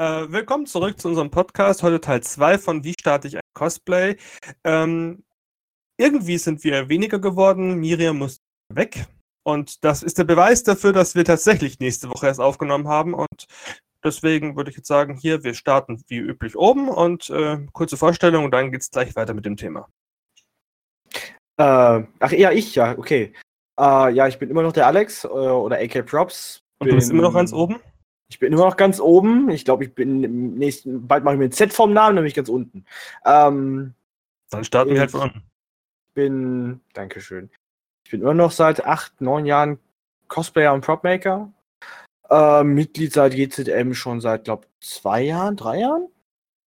Äh, willkommen zurück zu unserem Podcast. Heute Teil 2 von Wie starte ich ein Cosplay? Ähm, irgendwie sind wir weniger geworden. Miriam muss weg. Und das ist der Beweis dafür, dass wir tatsächlich nächste Woche erst aufgenommen haben. Und deswegen würde ich jetzt sagen, hier, wir starten wie üblich oben und äh, kurze Vorstellung und dann geht es gleich weiter mit dem Thema. Äh, ach ja, ich, ja, okay. Äh, ja, ich bin immer noch der Alex äh, oder AK Props. Und du bist immer noch ganz oben? Ich bin immer noch ganz oben. Ich glaube, ich bin im nächsten, bald mache ich mir ein Z vom Namen, nämlich ganz unten. Ähm, Dann starten wir halt von unten. Ich bin, Dankeschön. Ich bin immer noch seit acht, neun Jahren Cosplayer und Propmaker. Äh, Mitglied seit GZM schon seit, glaube zwei Jahren, drei Jahren?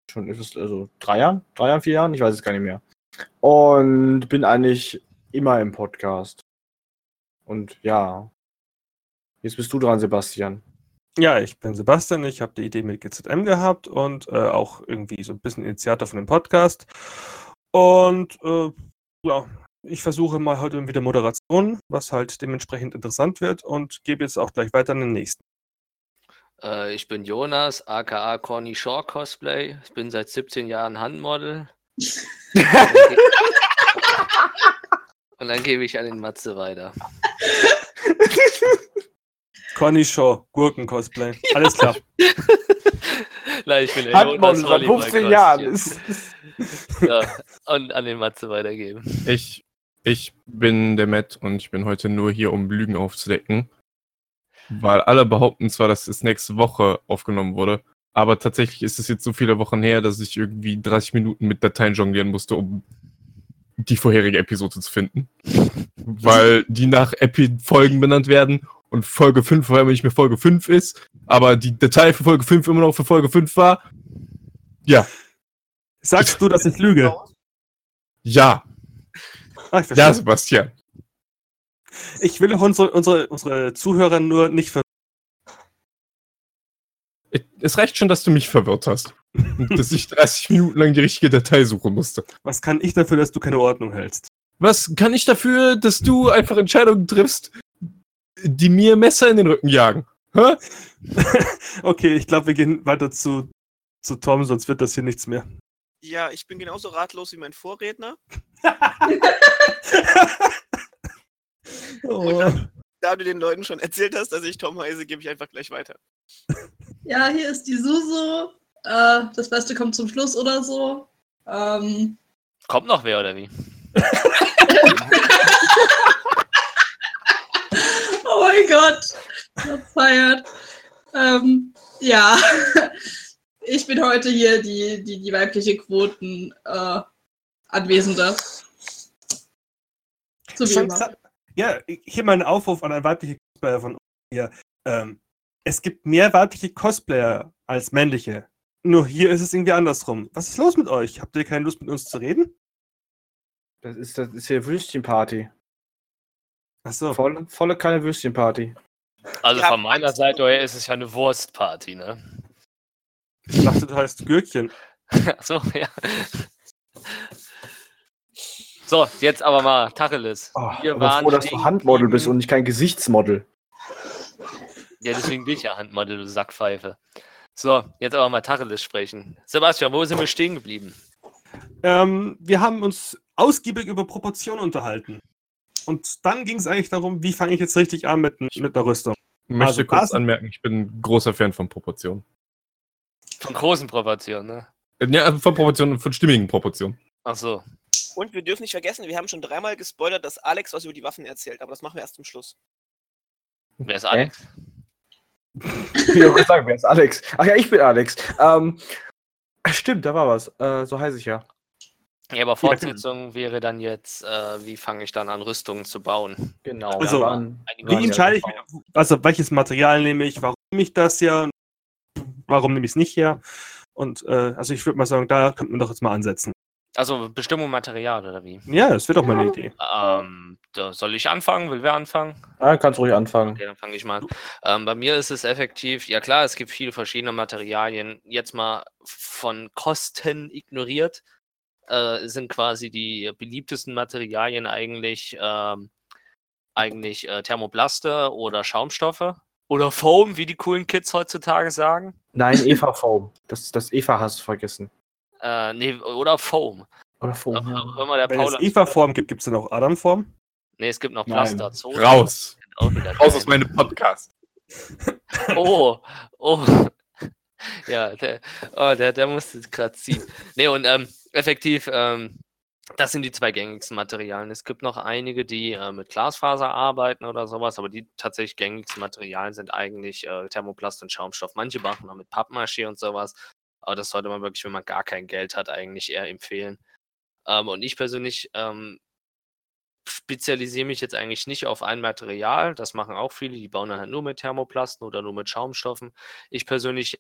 Schon ist es, also drei Jahren? Drei Jahren, vier Jahren? Ich weiß es gar nicht mehr. Und bin eigentlich immer im Podcast. Und ja. Jetzt bist du dran, Sebastian. Ja, ich bin Sebastian. Ich habe die Idee mit GZM gehabt und äh, auch irgendwie so ein bisschen Initiator von dem Podcast. Und äh, ja, ich versuche mal heute wieder Moderation, was halt dementsprechend interessant wird und gebe jetzt auch gleich weiter an den nächsten. Äh, ich bin Jonas, aka Corny Shaw Cosplay. Ich bin seit 17 Jahren Handmodel. Und dann gebe ich an den Matze weiter. Conny Shaw, Gurken-Cosplay. Alles klar. Nein, ich bin der Handmodel Jonas seit 15 Jahren. Ja, und an den Matze weitergeben. Ich, ich bin der Matt und ich bin heute nur hier, um Lügen aufzudecken. Weil alle behaupten zwar, dass es nächste Woche aufgenommen wurde, aber tatsächlich ist es jetzt so viele Wochen her, dass ich irgendwie 30 Minuten mit Dateien jonglieren musste, um die vorherige Episode zu finden. Weil die nach Epi Folgen benannt werden und Folge 5 vor allem nicht mehr Folge 5 ist, aber die Datei für Folge 5 immer noch für Folge 5 war. Ja, Sagst du, dass ich lüge? ja, ich, ja. Sebastian. ich will auch unsere, unsere, unsere Zuhörer nur nicht ver Es reicht schon, dass du mich verwirrt hast. Und dass ich 30 Minuten lang die richtige Datei suchen musste. Was kann ich dafür, dass du keine Ordnung hältst? Was kann ich dafür, dass du einfach Entscheidungen triffst, die mir Messer in den Rücken jagen? Hä? okay, ich glaube, wir gehen weiter zu, zu Tom, sonst wird das hier nichts mehr. Ja, ich bin genauso ratlos wie mein Vorredner. Oh. Da du den Leuten schon erzählt hast, dass ich Tom heiße, gebe ich einfach gleich weiter. Ja, hier ist die Susu. Äh, das Beste kommt zum Schluss oder so. Ähm, Kommt noch wer oder wie? oh mein Gott. Feiert. Ähm, ja. Ich bin heute hier die, die, die weibliche Quoten äh, Anwesende. So wie immer. Ja, hier mal ein Aufruf an ein weibliche Cosplayer von uns hier. Ähm, es gibt mehr weibliche Cosplayer als männliche. Nur hier ist es irgendwie andersrum. Was ist los mit euch? Habt ihr keine Lust mit uns zu reden? Das ist, das ist hier Würstchenparty. Achso. Volle, volle keine Würstchenparty. Also Ja. von meiner Seite her ist es ja eine Wurstparty, ne? Ich dachte, du heißt Gürkchen. Achso, ja. So, jetzt aber mal Tacheles. Oh, Wir waren froh, dass du Handmodel bist und nicht kein Gesichtsmodel. Ja, deswegen bin ich ja Handmodel, du Sackpfeife. So, jetzt aber mal Tacheles sprechen. Sebastian, wo sind wir stehen geblieben? Ähm, wir haben uns ausgiebig über Proportionen unterhalten. Und dann ging es eigentlich darum, wie fange ich jetzt richtig an mit, mit einer Rüstung. Ich möchte Also, kurz anmerken, ich bin ein großer Fan von Proportionen. Von großen Proportionen, ne? Äh, Ja, von Proportionen, von stimmigen Proportionen. Ach so. Und wir dürfen nicht vergessen, wir haben schon dreimal gespoilert, dass Alex was über die Waffen erzählt, aber das machen wir erst zum Schluss. Wer ist Alex? Wie auch gesagt, wer ist Alex? Ach ja, ich bin Alex. Ähm, stimmt, da war was. Äh, so heiße ich ja. Ja, aber Fortsetzung wäre dann jetzt, äh, wie fange ich dann an, Rüstungen zu bauen? Genau. Also, waren- Wie Ja, entscheide ich, ja. also welches Material nehme ich, warum nehme ich das hier, warum nehme ich es nicht her? Und äh, also ich würde mal sagen, da könnte man doch jetzt mal ansetzen. Also Bestimmung Material oder wie? Ja, das wäre doch mal eine Idee. Ähm, da soll ich anfangen? Will wer anfangen? Ah, kannst ruhig anfangen. Okay, dann fange ich mal an. Ähm, bei mir ist es effektiv, ja klar, es gibt viele verschiedene Materialien. Jetzt mal von Kosten ignoriert, äh, sind quasi die beliebtesten Materialien eigentlich, ähm, eigentlich äh, Thermoplaste oder Schaumstoffe oder Foam, wie die coolen Kids heutzutage sagen. Nein, Eva Foam. Das, das Eva hast du vergessen. Äh, nee, oder Foam. Oder Foam. Auch immer der Wenn Paul. es Eva-Form gibt, gibt es dann auch Adam-Form? Nee, es gibt noch. Plaster. Raus. Raus aus meinem Podcast. Oh, oh. Ja, der, oh, der, der musste gerade ziehen. Nee, und ähm, effektiv, ähm, das sind die zwei gängigsten Materialien. Es gibt noch einige, die äh, mit Glasfaser arbeiten oder sowas, aber die tatsächlich gängigsten Materialien sind eigentlich äh, Thermoplast und Schaumstoff. Manche machen noch mit Pappmaché und sowas, aber das sollte man wirklich, wenn man gar kein Geld hat, eigentlich eher empfehlen. Ähm, und ich persönlich ähm, spezialisiere mich jetzt eigentlich nicht auf ein Material. Das machen auch viele, die bauen dann halt nur mit Thermoplasten oder nur mit Schaumstoffen. Ich persönlich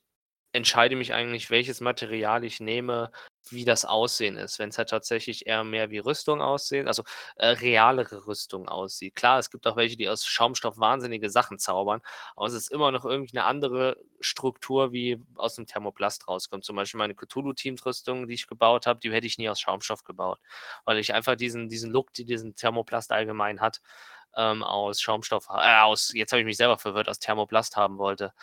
entscheide mich eigentlich, welches Material ich nehme, wie das Aussehen ist. Wenn es halt tatsächlich eher mehr wie Rüstung aussehen, also äh, realere Rüstung aussieht. Klar, es gibt auch welche, die aus Schaumstoff wahnsinnige Sachen zaubern, aber es ist immer noch irgendwie eine andere Struktur, wie aus dem Thermoplast rauskommt. Zum Beispiel meine Cthulhu-Teams-Rüstung, die ich gebaut habe, die hätte ich nie aus Schaumstoff gebaut, weil ich einfach diesen, diesen Look, die diesen Thermoplast allgemein hat, ähm, aus Schaumstoff, äh, aus, jetzt habe ich mich selber verwirrt, aus Thermoplast haben wollte.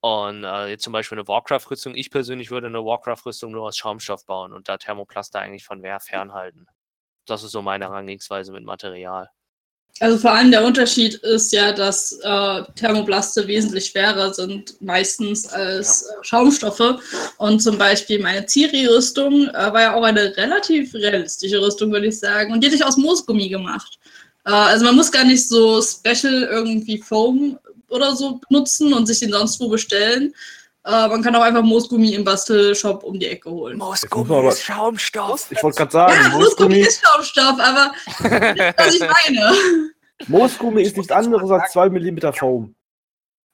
Und äh, jetzt zum Beispiel eine Warcraft-Rüstung. Ich persönlich würde eine Warcraft-Rüstung nur aus Schaumstoff bauen und da Thermoplaster eigentlich von wer fernhalten. Das ist so meine Herangehensweise mit Material. Also vor allem der Unterschied ist ja, dass äh, Thermoplaste wesentlich schwerer sind meistens als äh, Schaumstoffe. Und zum Beispiel meine Ciri-Rüstung äh, war ja auch eine relativ realistische Rüstung, würde ich sagen. Und die hätte ich aus Moosgummi gemacht. Äh, also man muss gar nicht so special irgendwie Foam oder so benutzen und sich den sonst wo bestellen. Äh, man kann auch einfach Moosgummi im Bastelshop um die Ecke holen. Moosgummi aber- ist Schaumstoff. Ich wollte gerade sagen, Ja, Moosgummi ist Schaumstoff, aber was ich meine. Moosgummi ist nichts anderes als 2 mm Foam.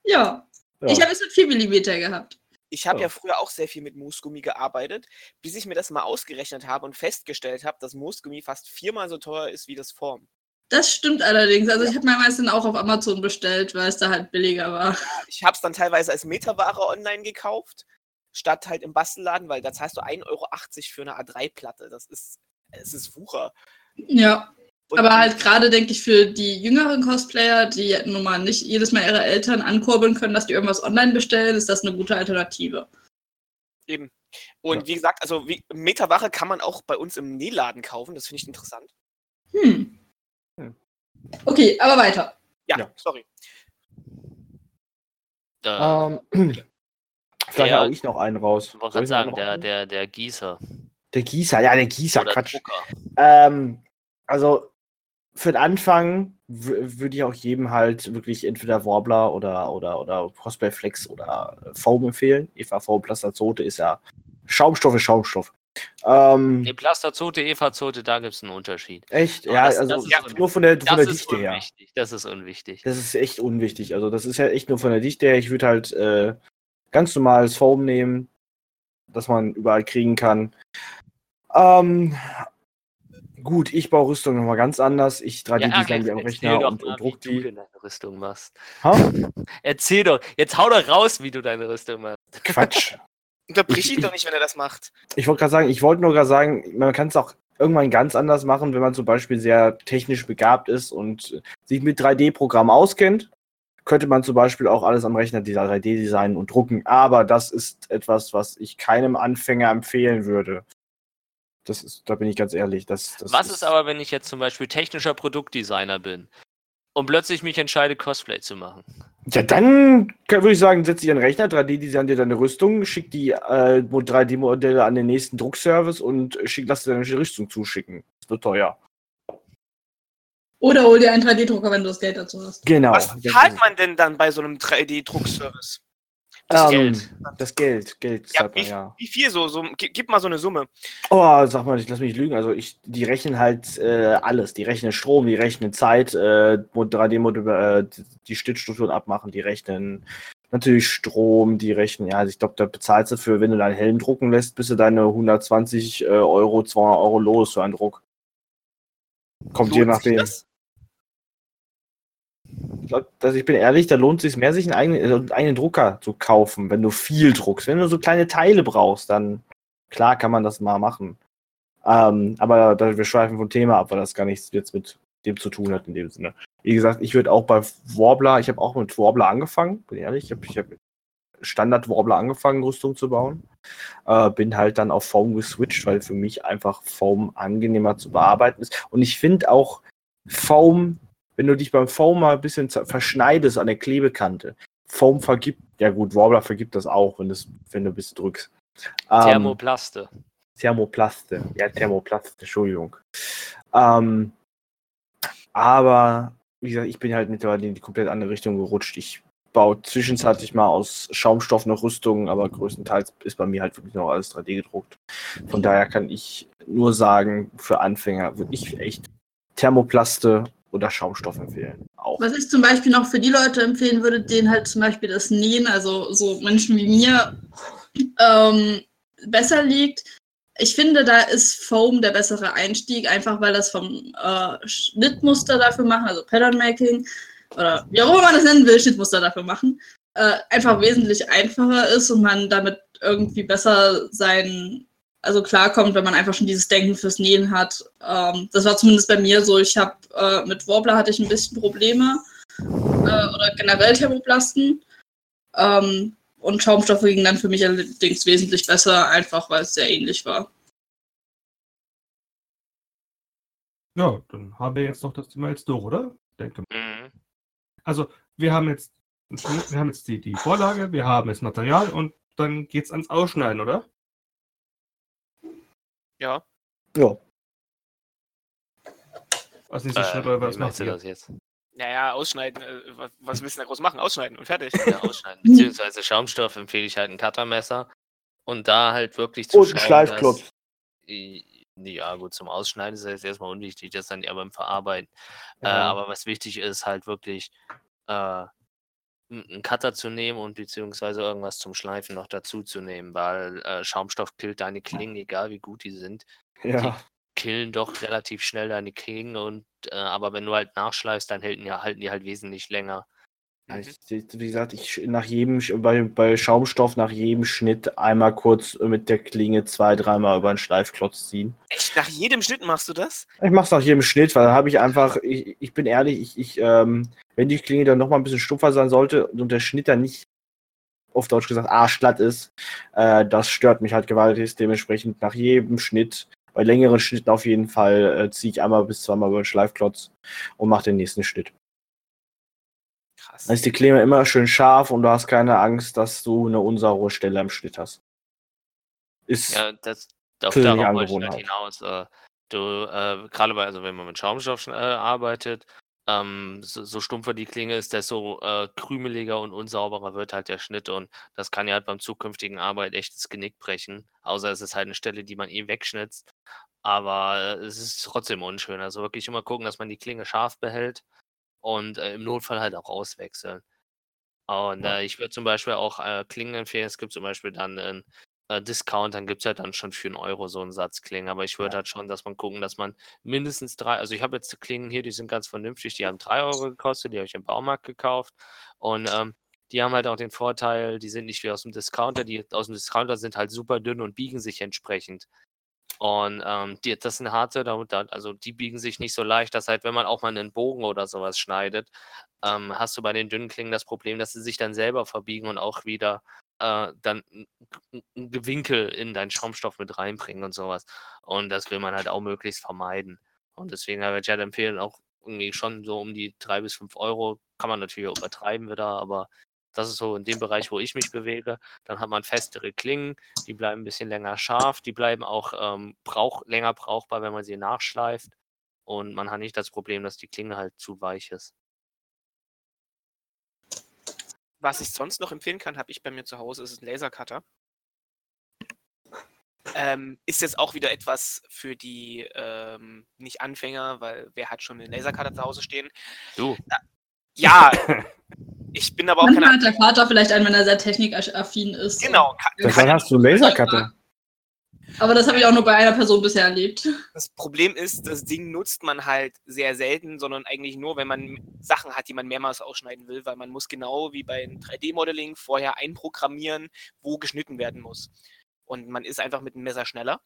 Ja, Ja. ich habe es mit 4 mm gehabt. Ich habe Ja. ja früher auch sehr viel mit Moosgummi gearbeitet, bis ich mir das mal ausgerechnet habe und festgestellt habe, dass Moosgummi fast viermal so teuer ist wie das Form. Das stimmt allerdings. Also ich habe mir meistens auch auf Amazon bestellt, weil es da halt billiger war. Ich habe es dann teilweise als Metaware online gekauft, statt halt im Bastelladen, weil da zahlst du 1,80 Euro für eine A3-Platte. Das ist, es ist Wucher. Ja, Und aber halt gerade denke ich für die jüngeren Cosplayer, die nun mal nicht jedes Mal ihre Eltern ankurbeln können, dass die irgendwas online bestellen, ist das eine gute Alternative. Eben. Und Ja. wie gesagt, also wie, Metaware kann man auch bei uns im Nähladen kaufen. Das finde ich interessant. Hm. Okay, aber weiter. Ja, Ja. sorry. Äh, Ähm, vielleicht Der- ich noch einen raus. ich wollte Soll gerade ich sagen, der, einen? der, der Gießer. der Gießer, ja, der Gießer, oder Quatsch. Ähm, also für den Anfang würde ich auch jedem halt wirklich entweder Warbler oder oder oder Cosplay Flex oder Foam empfehlen. Eva Foam Plastazote ist ja Schaumstoff ist Schaumstoff. Ähm, Nee, Plasterzote, Eva-Zote, da gibt es einen Unterschied. echt, Aber ja, das- also das ist nur von der, von der Dichte her. unwichtig. Das ist unwichtig. Das ist echt unwichtig. Also das ist ja echt nur von der Dichte her. Ich würde halt äh, ganz normales Foam nehmen, das man überall kriegen kann. Ähm, gut, ich baue Rüstung nochmal ganz anders. Ich 3D-design die am Rechner und, und druck wie du die. deine Rüstung machst. Ha? Erzähl doch. Jetzt hau doch raus, wie du deine Rüstung machst. Quatsch. Unterbrich Ich- ihn ich- doch nicht, wenn er das macht. Ich wollte gerade sagen, ich wollte nur gerade sagen, man kann es auch irgendwann ganz anders machen, wenn man zum Beispiel sehr technisch begabt ist und sich mit 3D-Programmen auskennt. Könnte man zum Beispiel auch alles am Rechner dieser 3D designen und drucken. Aber das ist etwas, was ich keinem Anfänger empfehlen würde. Das ist, da bin ich ganz ehrlich. Das, das Was ist aber, wenn ich jetzt zum Beispiel technischer Produktdesigner bin und plötzlich mich entscheide, Cosplay zu machen? Ja, dann kann- würde ich sagen, setz dich an den Rechner, 3D-design dir deine Rüstung, schick die äh, 3D-Modelle an den nächsten Druckservice und schick, lass dir deine Rüstung zuschicken. Das wird teuer. Oder hol dir einen 3D-Drucker, wenn du das Geld dazu hast. Genau. Was zahlt man denn dann bei so einem 3D-Druckservice? Das Ähm, Geld. Das Geld, Geld Ja, man, wie, ja. wie viel so? so gib, mal so eine Summe. Oh, sag mal, ich lass mich lügen. Also ich, die rechnen halt äh, alles. Die rechnen Strom, die rechnen Zeit, äh, 3D-Modelle, äh, die Stützstrukturen abmachen, die rechnen natürlich Strom, die rechnen, ja, also ich glaube, da bezahlst du für, wenn du deinen Helm drucken lässt, bist du deine 120 äh, Euro, 200 Euro los für einen Druck. Kommt je Lohnt sich nachdem. das? Ich glaub, also ich bin ehrlich, da lohnt es sich mehr, sich einen eigenen, äh, einen Drucker zu kaufen, wenn du viel druckst. Wenn du so kleine Teile brauchst, dann klar kann man das mal machen. Ähm, aber da, wir schweifen vom Thema ab, weil das gar nichts jetzt mit dem zu tun hat in dem Sinne. Wie gesagt, ich würde auch bei Warbler, ich habe auch mit Warbler angefangen, bin ehrlich, ich habe ich hab Standard-Warbler angefangen, Rüstung zu bauen. Äh, bin halt dann auf Foam geswitcht, weil für mich einfach Foam angenehmer zu bearbeiten ist. Und ich finde auch Foam, wenn du dich beim Foam mal ein bisschen verschneidest an der Klebekante, Foam vergibt, ja gut, Warbler vergibt das auch, wenn, das, wenn du bis drückst. Ähm, Thermoplaste. Thermoplaste. Ja, Thermoplaste, Entschuldigung. Ähm, aber, wie gesagt, ich bin halt mittlerweile in die komplett andere Richtung gerutscht. Ich baue zwischenzeitlich mal aus Schaumstoff noch Rüstungen, aber größtenteils ist bei mir halt wirklich noch alles 3D gedruckt. Von daher kann ich nur sagen, für Anfänger würde ich echt Thermoplaste oder Schaumstoff empfehlen. Auch. Was ich zum Beispiel noch für die Leute empfehlen würde, denen halt zum Beispiel das Nähen, also so Menschen wie mir, ähm, besser liegt. Ich finde, da ist Foam der bessere Einstieg, einfach weil das vom äh, Schnittmuster dafür machen, also Pattern Making oder wie auch immer man das nennen will, Schnittmuster dafür machen, äh, einfach wesentlich einfacher ist und man damit irgendwie besser sein, also klarkommt, wenn man einfach schon dieses Denken fürs Nähen hat. Ähm, das war zumindest bei mir so. Ich habe äh, mit Warbler hatte ich ein bisschen Probleme äh, oder generell Thermoplasten. Ähm, und Schaumstoffe gingen dann für mich allerdings wesentlich besser, einfach weil es sehr ähnlich war. Ja, dann haben wir jetzt noch das Thema jetzt durch, oder? Denke mal. Mhm. Also, wir haben jetzt, wir haben jetzt die, die Vorlage, wir haben das Material und dann geht's ans Ausschneiden, oder? Ja. Ja. Was nächster Äh, Schritt oder was macht du ihr? das jetzt? Naja, ausschneiden. Äh, was, willst du da groß machen? Ausschneiden und fertig. Ja, ausschneiden. Beziehungsweise Schaumstoff empfehle ich halt ein Cuttermesser. Und da halt wirklich zu Und ein schauen, Schleifklotz. Ja, gut, zum Ausschneiden ist das jetzt erstmal unwichtig, das ist dann eher beim Verarbeiten. Äh, Ja. aber was wichtig ist, halt wirklich äh, einen Cutter zu nehmen und beziehungsweise irgendwas zum Schleifen noch dazu zu nehmen, weil äh, Schaumstoff killt deine Klingen, egal wie gut die sind. Ja. killen doch relativ schnell deine Klingen und äh, aber wenn du halt nachschleifst, dann halten die, halten die halt wesentlich länger. Ja, ich, wie gesagt, ich nach jedem bei, bei Schaumstoff nach jedem Schnitt einmal kurz mit der Klinge zwei, dreimal über einen Schleifklotz ziehen. Echt? Nach jedem Schnitt machst du das? Ich mache es nach jedem Schnitt, weil da habe ich einfach, ich, ich bin ehrlich, ich, ich ähm, wenn die Klinge dann nochmal ein bisschen stumpfer sein sollte und der Schnitt dann nicht, auf Deutsch gesagt, arschglatt ist, äh, das stört mich halt gewaltig. Dementsprechend nach jedem Schnitt, bei längeren Schnitten auf jeden Fall, äh, ziehe ich einmal bis zweimal über den Schleifklotz und mache den nächsten Schnitt. Krass. Dann ist die Klinge immer schön scharf und du hast keine Angst, dass du eine unsaure Stelle am Schnitt hast. Ist, Ja, das auf darauf wollte ich halt hinaus. Äh, du, äh, gerade bei, also wenn man mit Schaumstoff äh, arbeitet, ähm, so, so stumpfer die Klinge ist, desto äh, krümeliger und unsauberer wird halt der Schnitt und das kann ja halt beim zukünftigen Arbeit echt das Genick brechen. Außer es ist halt eine Stelle, die man eh wegschnitzt. Aber äh, es ist trotzdem unschön. Also wirklich immer gucken, dass man die Klinge scharf behält und äh, im Notfall halt auch auswechseln. Und Ja. äh, ich würde zum Beispiel auch äh, Klingen empfehlen. Es gibt zum Beispiel dann einen äh, Discount, dann gibt es ja dann schon für einen Euro so einen Satz Klingen. Aber ich würde halt schon, dass man gucken, dass man mindestens drei, also ich habe jetzt Klingen hier, die sind ganz vernünftig, die haben drei Euro gekostet, die habe ich im Baumarkt gekauft. Und ähm, die haben halt auch den Vorteil, die sind nicht wie aus dem Discounter, die aus dem Discounter sind halt super dünn und biegen sich entsprechend. Und ähm, die, das sind harte, also die biegen sich nicht so leicht, dass halt, wenn man auch mal einen Bogen oder sowas schneidet, ähm, hast du bei den dünnen Klingen das Problem, dass sie sich dann selber verbiegen und auch wieder äh, dann ein ein Gewinkel in deinen Schaumstoff mit reinbringen und sowas. Und das will man halt auch möglichst vermeiden. Und deswegen würde ich halt empfehlen, auch irgendwie schon so um die drei bis fünf Euro, kann man natürlich übertreiben wieder, aber das ist so in dem Bereich, wo ich mich bewege. Dann hat man festere Klingen, die bleiben ein bisschen länger scharf, die bleiben auch ähm, brauch, länger brauchbar, wenn man sie nachschleift. Und man hat nicht das Problem, dass die Klinge halt zu weich ist. Was ich sonst noch empfehlen kann, habe ich bei mir zu Hause, ist ein Lasercutter. Ähm, ist jetzt auch wieder etwas für die ähm, Nicht-Anfänger, weil wer hat schon einen Lasercutter zu Hause stehen? Du, Ja, ich bin aber auch Manchmal kein. hat der Vater vielleicht einen, wenn er sehr technikaffin ist. Genau, kann, hast du Lasercutter. Aber das habe ich auch nur bei einer Person bisher erlebt. das Problem ist, das Ding nutzt man halt sehr selten, sondern eigentlich nur, wenn man Sachen hat, die man mehrmals ausschneiden will, weil man muss genau wie bei 3D-Modeling vorher einprogrammieren, wo geschnitten werden muss. Und man ist einfach mit dem Messer schneller.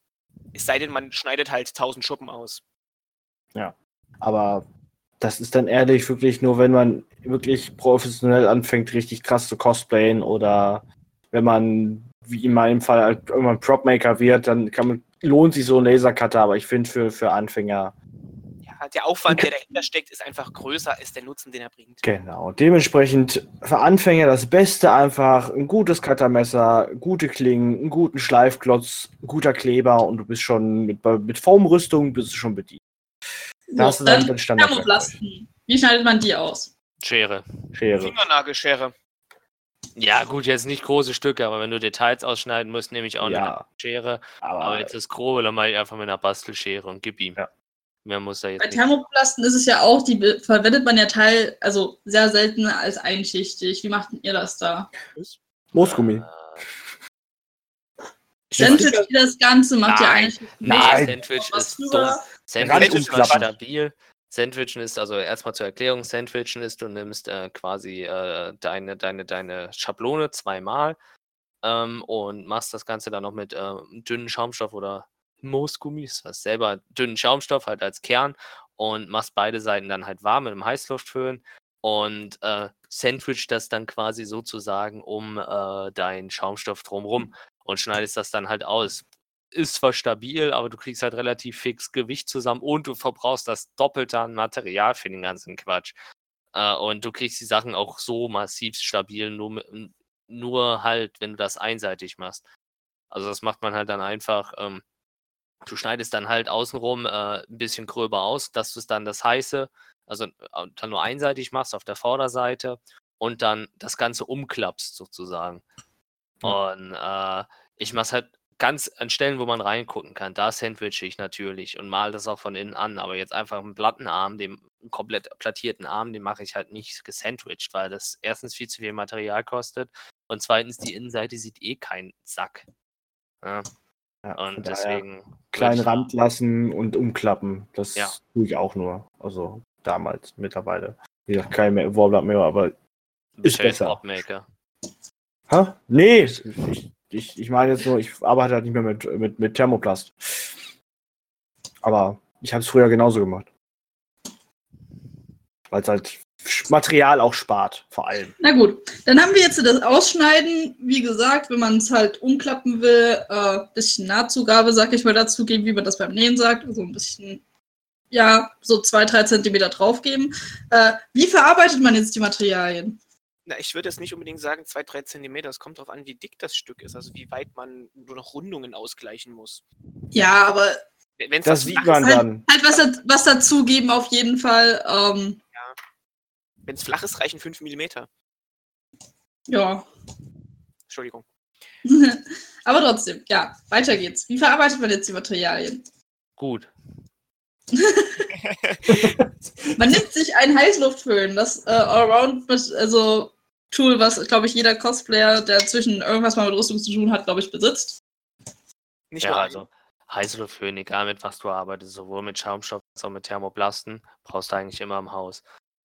Es sei denn, man schneidet halt 1000 Schuppen aus. Aber das ist dann ehrlich wirklich nur, wenn man wirklich professionell anfängt, richtig krass zu cosplayen oder wenn man, wie in meinem Fall, halt irgendwann Propmaker wird, dann kann man, lohnt sich so ein Lasercutter, aber ich finde für, für Anfänger, Ja, der Aufwand, der dahinter steckt, ist einfach größer als der Nutzen, den er bringt. genau. Dementsprechend für Anfänger das Beste einfach ein gutes Cuttermesser, gute Klingen, einen guten Schleifklotz, guter Kleber und du bist schon mit, mit Foamrüstung bist du schon bedient. Da hast du dann dann den Standard. Wie schneidet man die aus? Schere. Schere. Fingernagelschere. Ja, gut, jetzt nicht große Stücke, aber wenn du Details ausschneiden musst, nehme ich auch eine Ja, Schere. aber, Aber jetzt das Grobe, dann mache ich einfach mit einer Bastelschere und gib ihm. Ja. Mehr muss er jetzt Bei nicht. Thermoblasten ist es ja auch, die verwendet man ja teil, also sehr selten als einschichtig. Wie macht denn ihr das da? Moosgummi. Äh, Sandwich ihr das Ganze, macht ihr Nein. eigentlich Nee, Nein. Sandwich ist dumm. Sandwich ist stabil. Sandwichen ist, also erstmal zur Erklärung, Sandwichen ist, du nimmst äh, quasi äh, deine, deine, deine Schablone zweimal ähm, und machst das Ganze dann noch mit äh, dünnen Schaumstoff oder Moosgummi, das heißt selber dünnen Schaumstoff halt als Kern und machst beide Seiten dann halt warm mit einem Heißluftföhn und äh, sandwich das dann quasi sozusagen um äh, deinen Schaumstoff drumrum und schneidest das dann halt aus ist zwar stabil, aber du kriegst halt relativ fix Gewicht zusammen und du verbrauchst das Doppelte an Material für den ganzen Quatsch. Äh, und du kriegst die Sachen auch so massiv stabil, nur, nur halt, wenn du das einseitig machst. Also das macht man halt dann einfach, ähm, du schneidest dann halt außenrum äh, ein bisschen gröber aus, dass du es dann das heiße, also dann nur einseitig machst auf der Vorderseite und dann das Ganze umklappst sozusagen. Und äh, ich mach's halt ganz an Stellen, wo man reingucken kann. Da sandwiche ich natürlich und mal das auch von innen an. Aber jetzt einfach einen Plattenarm, den einen komplett plattierten Arm, den mache ich halt nicht gesandwiched, weil das erstens viel zu viel Material kostet und zweitens die Innenseite sieht eh kein Sack. Ja, ja, von und deswegen. kleinen Rand lassen und umklappen. Das Ja. tue ich auch nur. Also damals, mittlerweile. Wie gesagt, kein Warblatt mehr, aber. ja jetzt besser. Popmaker. Hä? Nee, ich, ich, ich meine jetzt nur, ich arbeite halt nicht mehr mit, mit, mit Thermoplast. Aber ich habe es früher genauso gemacht. Weil es halt Material auch spart, vor allem. Na gut, dann haben wir jetzt das Ausschneiden. Wie gesagt, wenn man es halt umklappen will, äh, bisschen Nahtzugabe, sag ich mal, dazugeben, wie man das beim Nähen sagt. Also ein bisschen, ja, so zwei, drei Zentimeter draufgeben. Äh, wie verarbeitet man jetzt die Materialien? Na, ich würde jetzt nicht unbedingt sagen, zwei, drei Zentimeter. Es kommt darauf an, wie dick das Stück ist, also wie weit man nur noch Rundungen ausgleichen muss. Ja, aber Wenn es Das sieht man dann. halt was, da- was dazugeben auf jeden Fall. Ähm, Wenn es flach ist, reichen 5 mm. ja. Entschuldigung. aber trotzdem, ja, weiter geht's. Wie verarbeitet man jetzt die Materialien? Gut. Man nimmt sich ein Heißluftföhn, das äh, Allround, also Tool, was, glaube ich, jeder Cosplayer, der zwischen irgendwas mal mit Rüstung zu tun hat, glaube ich, besitzt. Nicht ja, also Heißluftföhn, egal mit was du arbeitest, sowohl mit Schaumstoff als auch mit Thermoplasten, brauchst du eigentlich immer im Haus.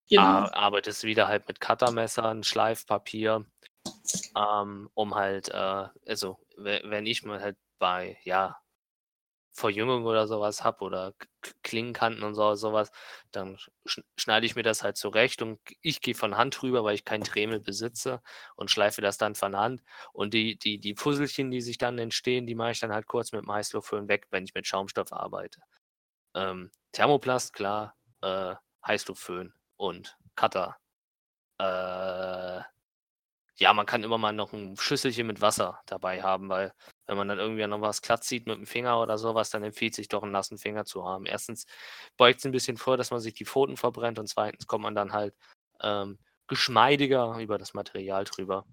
Genau. Ar- arbeitest wieder halt mit Cuttermessern, Schleifpapier, ähm, um halt, äh, also we- wenn ich mal halt bei, ja, Verjüngung oder sowas hab oder Klingenkanten und so, sowas, dann sch schneide ich mir das halt zurecht und ich gehe von Hand rüber, weil ich kein Dremel besitze und schleife das dann von Hand. Und die, die, die Fusselchen, die sich dann entstehen, die mache ich dann halt kurz mit Heißluftföhn weg, wenn ich mit Schaumstoff arbeite. Ähm, Thermoplast, klar, äh, Heißluftföhn und Cutter. Äh, ja, man kann immer mal noch ein Schüsselchen mit Wasser dabei haben, weil wenn man dann irgendwie noch was glatt sieht mit dem Finger oder sowas, dann empfiehlt sich doch einen nassen Finger zu haben. Erstens beugt es ein bisschen vor, dass man sich die Pfoten verbrennt und zweitens kommt man dann halt ähm, geschmeidiger über das Material drüber.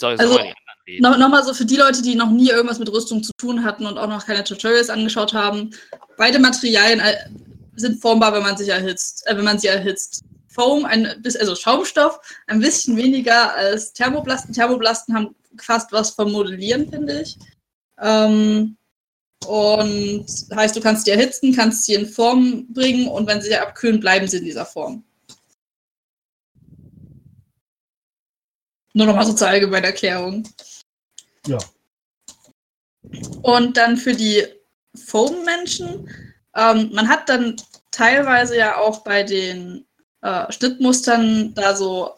So, jetzt Also, Nochmal so für die Leute, die noch nie irgendwas mit Rüstung zu tun hatten und auch noch keine Tutorials angeschaut haben. Beide Materialien äh, sind formbar, wenn man sich erhitzt, äh, wenn man sie erhitzt. Foam, ein also Schaumstoff, ein bisschen weniger als Thermoplasten. Thermoplasten haben fast was vom Modellieren, finde ich. Ähm, und heißt, du kannst sie erhitzen, kannst sie in Form bringen und wenn sie abkühlen, bleiben sie in dieser Form. Nur nochmal so zur allgemeinen Erklärung. Ja. Und dann für die Foam-Menschen, ähm, man hat dann teilweise ja auch bei den äh, Schnittmustern da so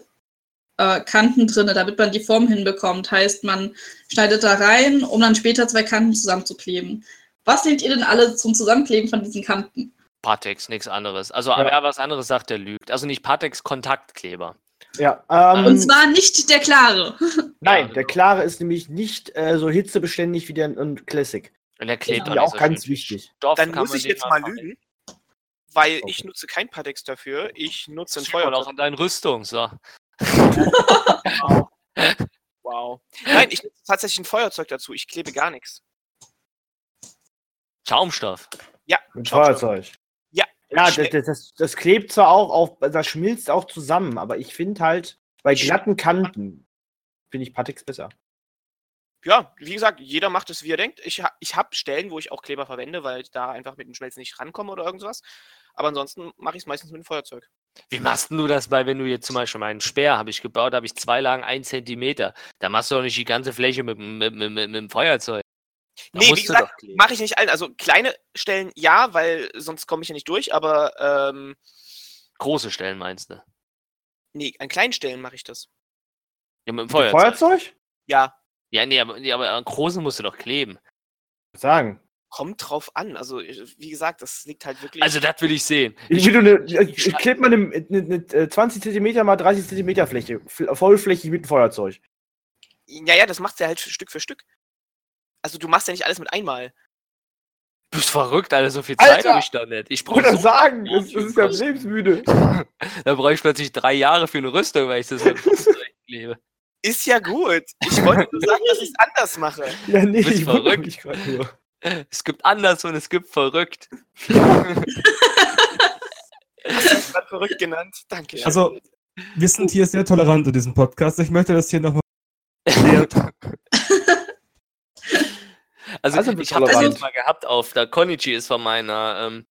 äh, Kanten drin, damit man die Form hinbekommt. Heißt, man schneidet da rein, um dann später zwei Kanten zusammenzukleben. Was nehmt ihr denn alle zum Zusammenkleben von diesen Kanten? Patex, nichts anderes. Also Ja. wer was anderes sagt, der lügt. Also nicht Patex, Kontaktkleber. Ja, ähm, Und zwar nicht der klare. nein, Ja, der klare ist nämlich nicht äh, so hitzebeständig wie der ein Classic. Und der klebt Ja. auch auch so ganz schön. wichtig. Stoff Dann muss ich jetzt mal machen. lügen, weil Okay. ich nutze kein Padex dafür. Ich nutze ein Sieht man auch Feuerzeug. an deinen Rüstung, so. Wow. wow. Nein, ich nutze tatsächlich ein Feuerzeug dazu. Ich klebe gar nichts. Schaumstoff. Mit Schaumstoff. Feuerzeug. Ja, Ja, das, das, das, das klebt zwar auch auf, das schmilzt auch zusammen, aber ich finde halt, bei glatten Kanten finde ich Patex besser. Ja, wie gesagt, jeder macht es, wie er denkt. Ich, ich habe Stellen, wo ich auch Kleber verwende, weil ich da einfach mit dem Schmelzen nicht rankomme oder irgendwas. Aber ansonsten mache ich es meistens mit dem Feuerzeug. Wie machst denn du das bei, wenn du jetzt zum Beispiel meinen Speer habe ich gebaut, habe ich zwei Lagen ein Zentimeter. Da machst du doch nicht die ganze Fläche mit, dem- mit, mit, mit, mit dem Feuerzeug. Da Nee, wie gesagt. Mache ich nicht allen. Also kleine Stellen ja, weil sonst komme ich ja nicht durch. Aber ähm, Große Stellen meinst du? nee, an kleinen Stellen mache ich das. Ja, mit dem Mit Feuerzeug. Feuerzeug? Ja, Ja, nee, aber, nee, aber an großen musst du doch kleben. Sagen. Kommt drauf an. Also wie gesagt, das liegt halt wirklich. Also, das will ich sehen. Ich, will eine, ich, ich klebe mal eine, eine, eine äh, 20 cm mal 30 cm Fläche, vollflächig mit dem Feuerzeug. ja, ja, das macht ja halt Stück für Stück. Also du machst ja nicht alles mit einmal. Du bist verrückt, Alter, so viel Zeit habe ich da nicht. Ich brauche Oder so, sagen, das, das ist ja lebensmüde. da brauche ich plötzlich drei Jahre für eine Rüstung, weil ich das Feuerzeug klebe. Ist ja gut. Ich wollte nur sagen, dass ich es anders mache. Ja, nee, bist ich verrückt. mich gerade nur. Es gibt anders und es gibt verrückt. Hast du verrückt genannt? Danke. Also, wir sind hier sehr tolerant in diesem Podcast. Ich möchte das hier nochmal. Also, Also, ich habe das jetzt mal gehabt auf der Konichi ist von meiner, ähm,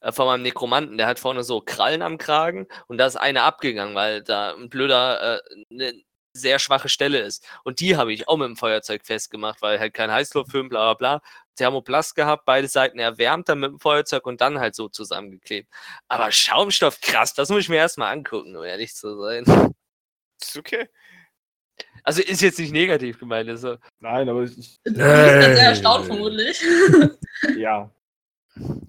äh, von meinem Nekromanten, der hat vorne so Krallen am Kragen und da ist eine abgegangen, weil da ein blöder, äh, eine sehr schwache Stelle ist. Und die habe ich auch mit dem Feuerzeug festgemacht, weil halt kein Heißluftfilm, bla bla bla. Thermoplast gehabt, beide Seiten erwärmt, dann mit dem Feuerzeug und dann halt so zusammengeklebt. Aber Schaumstoff, krass, das muss ich mir erstmal angucken, um ehrlich zu sein. Ist okay. Also ist jetzt nicht negativ gemeint, also Nein, aber ich, Du bist dann sehr erstaunt, vermutlich. ja.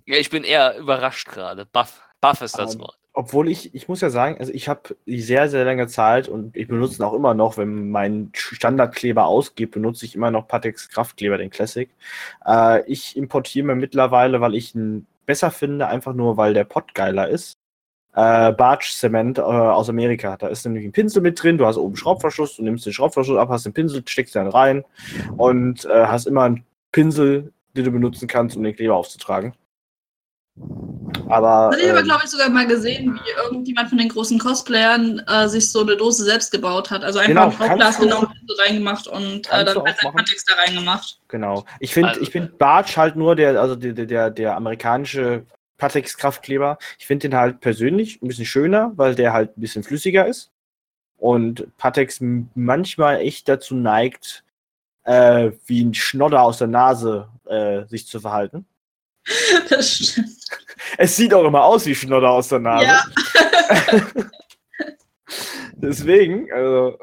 ja, ich bin eher überrascht gerade. Buff, Buff ist das Ähm, Wort. Obwohl ich, ich muss ja sagen, also ich habe sehr, sehr lange Zeit und ich benutze ihn auch immer noch, wenn mein Standardkleber ausgeht, benutze ich immer noch Patex Kraftkleber, den Classic. Äh, ich importiere mir mittlerweile, weil ich ihn besser finde, einfach nur, weil der Pot geiler ist. Äh, Barge Cement äh, aus Amerika. Da ist nämlich ein Pinsel mit drin, du hast oben Schraubverschluss, du nimmst den Schraubverschluss ab, hast den Pinsel, steckst dann rein und äh, hast immer einen Pinsel, den du benutzen kannst, um den Kleber aufzutragen. Aber. Das hatte ich aber, ähm, glaube ich, sogar mal gesehen, wie irgendjemand von den großen Cosplayern äh, sich so eine Dose selbst gebaut hat. Also einfach Genau, ein du- genommen, reingemacht und äh, dann halt auch sein machen. Kontext da reingemacht. Genau. Ich finde, Also- ich finde Bartsch halt nur der, also der, der- der, der amerikanische Patex Kraftkleber. Ich finde den halt persönlich ein bisschen schöner, weil der halt ein bisschen flüssiger ist. Und Patex manchmal echt dazu neigt, äh, wie ein Schnodder aus der Nase äh, sich zu verhalten. Das stimmt. Es sieht auch immer aus wie Schnodder aus der Nase. Ja. Deswegen, also,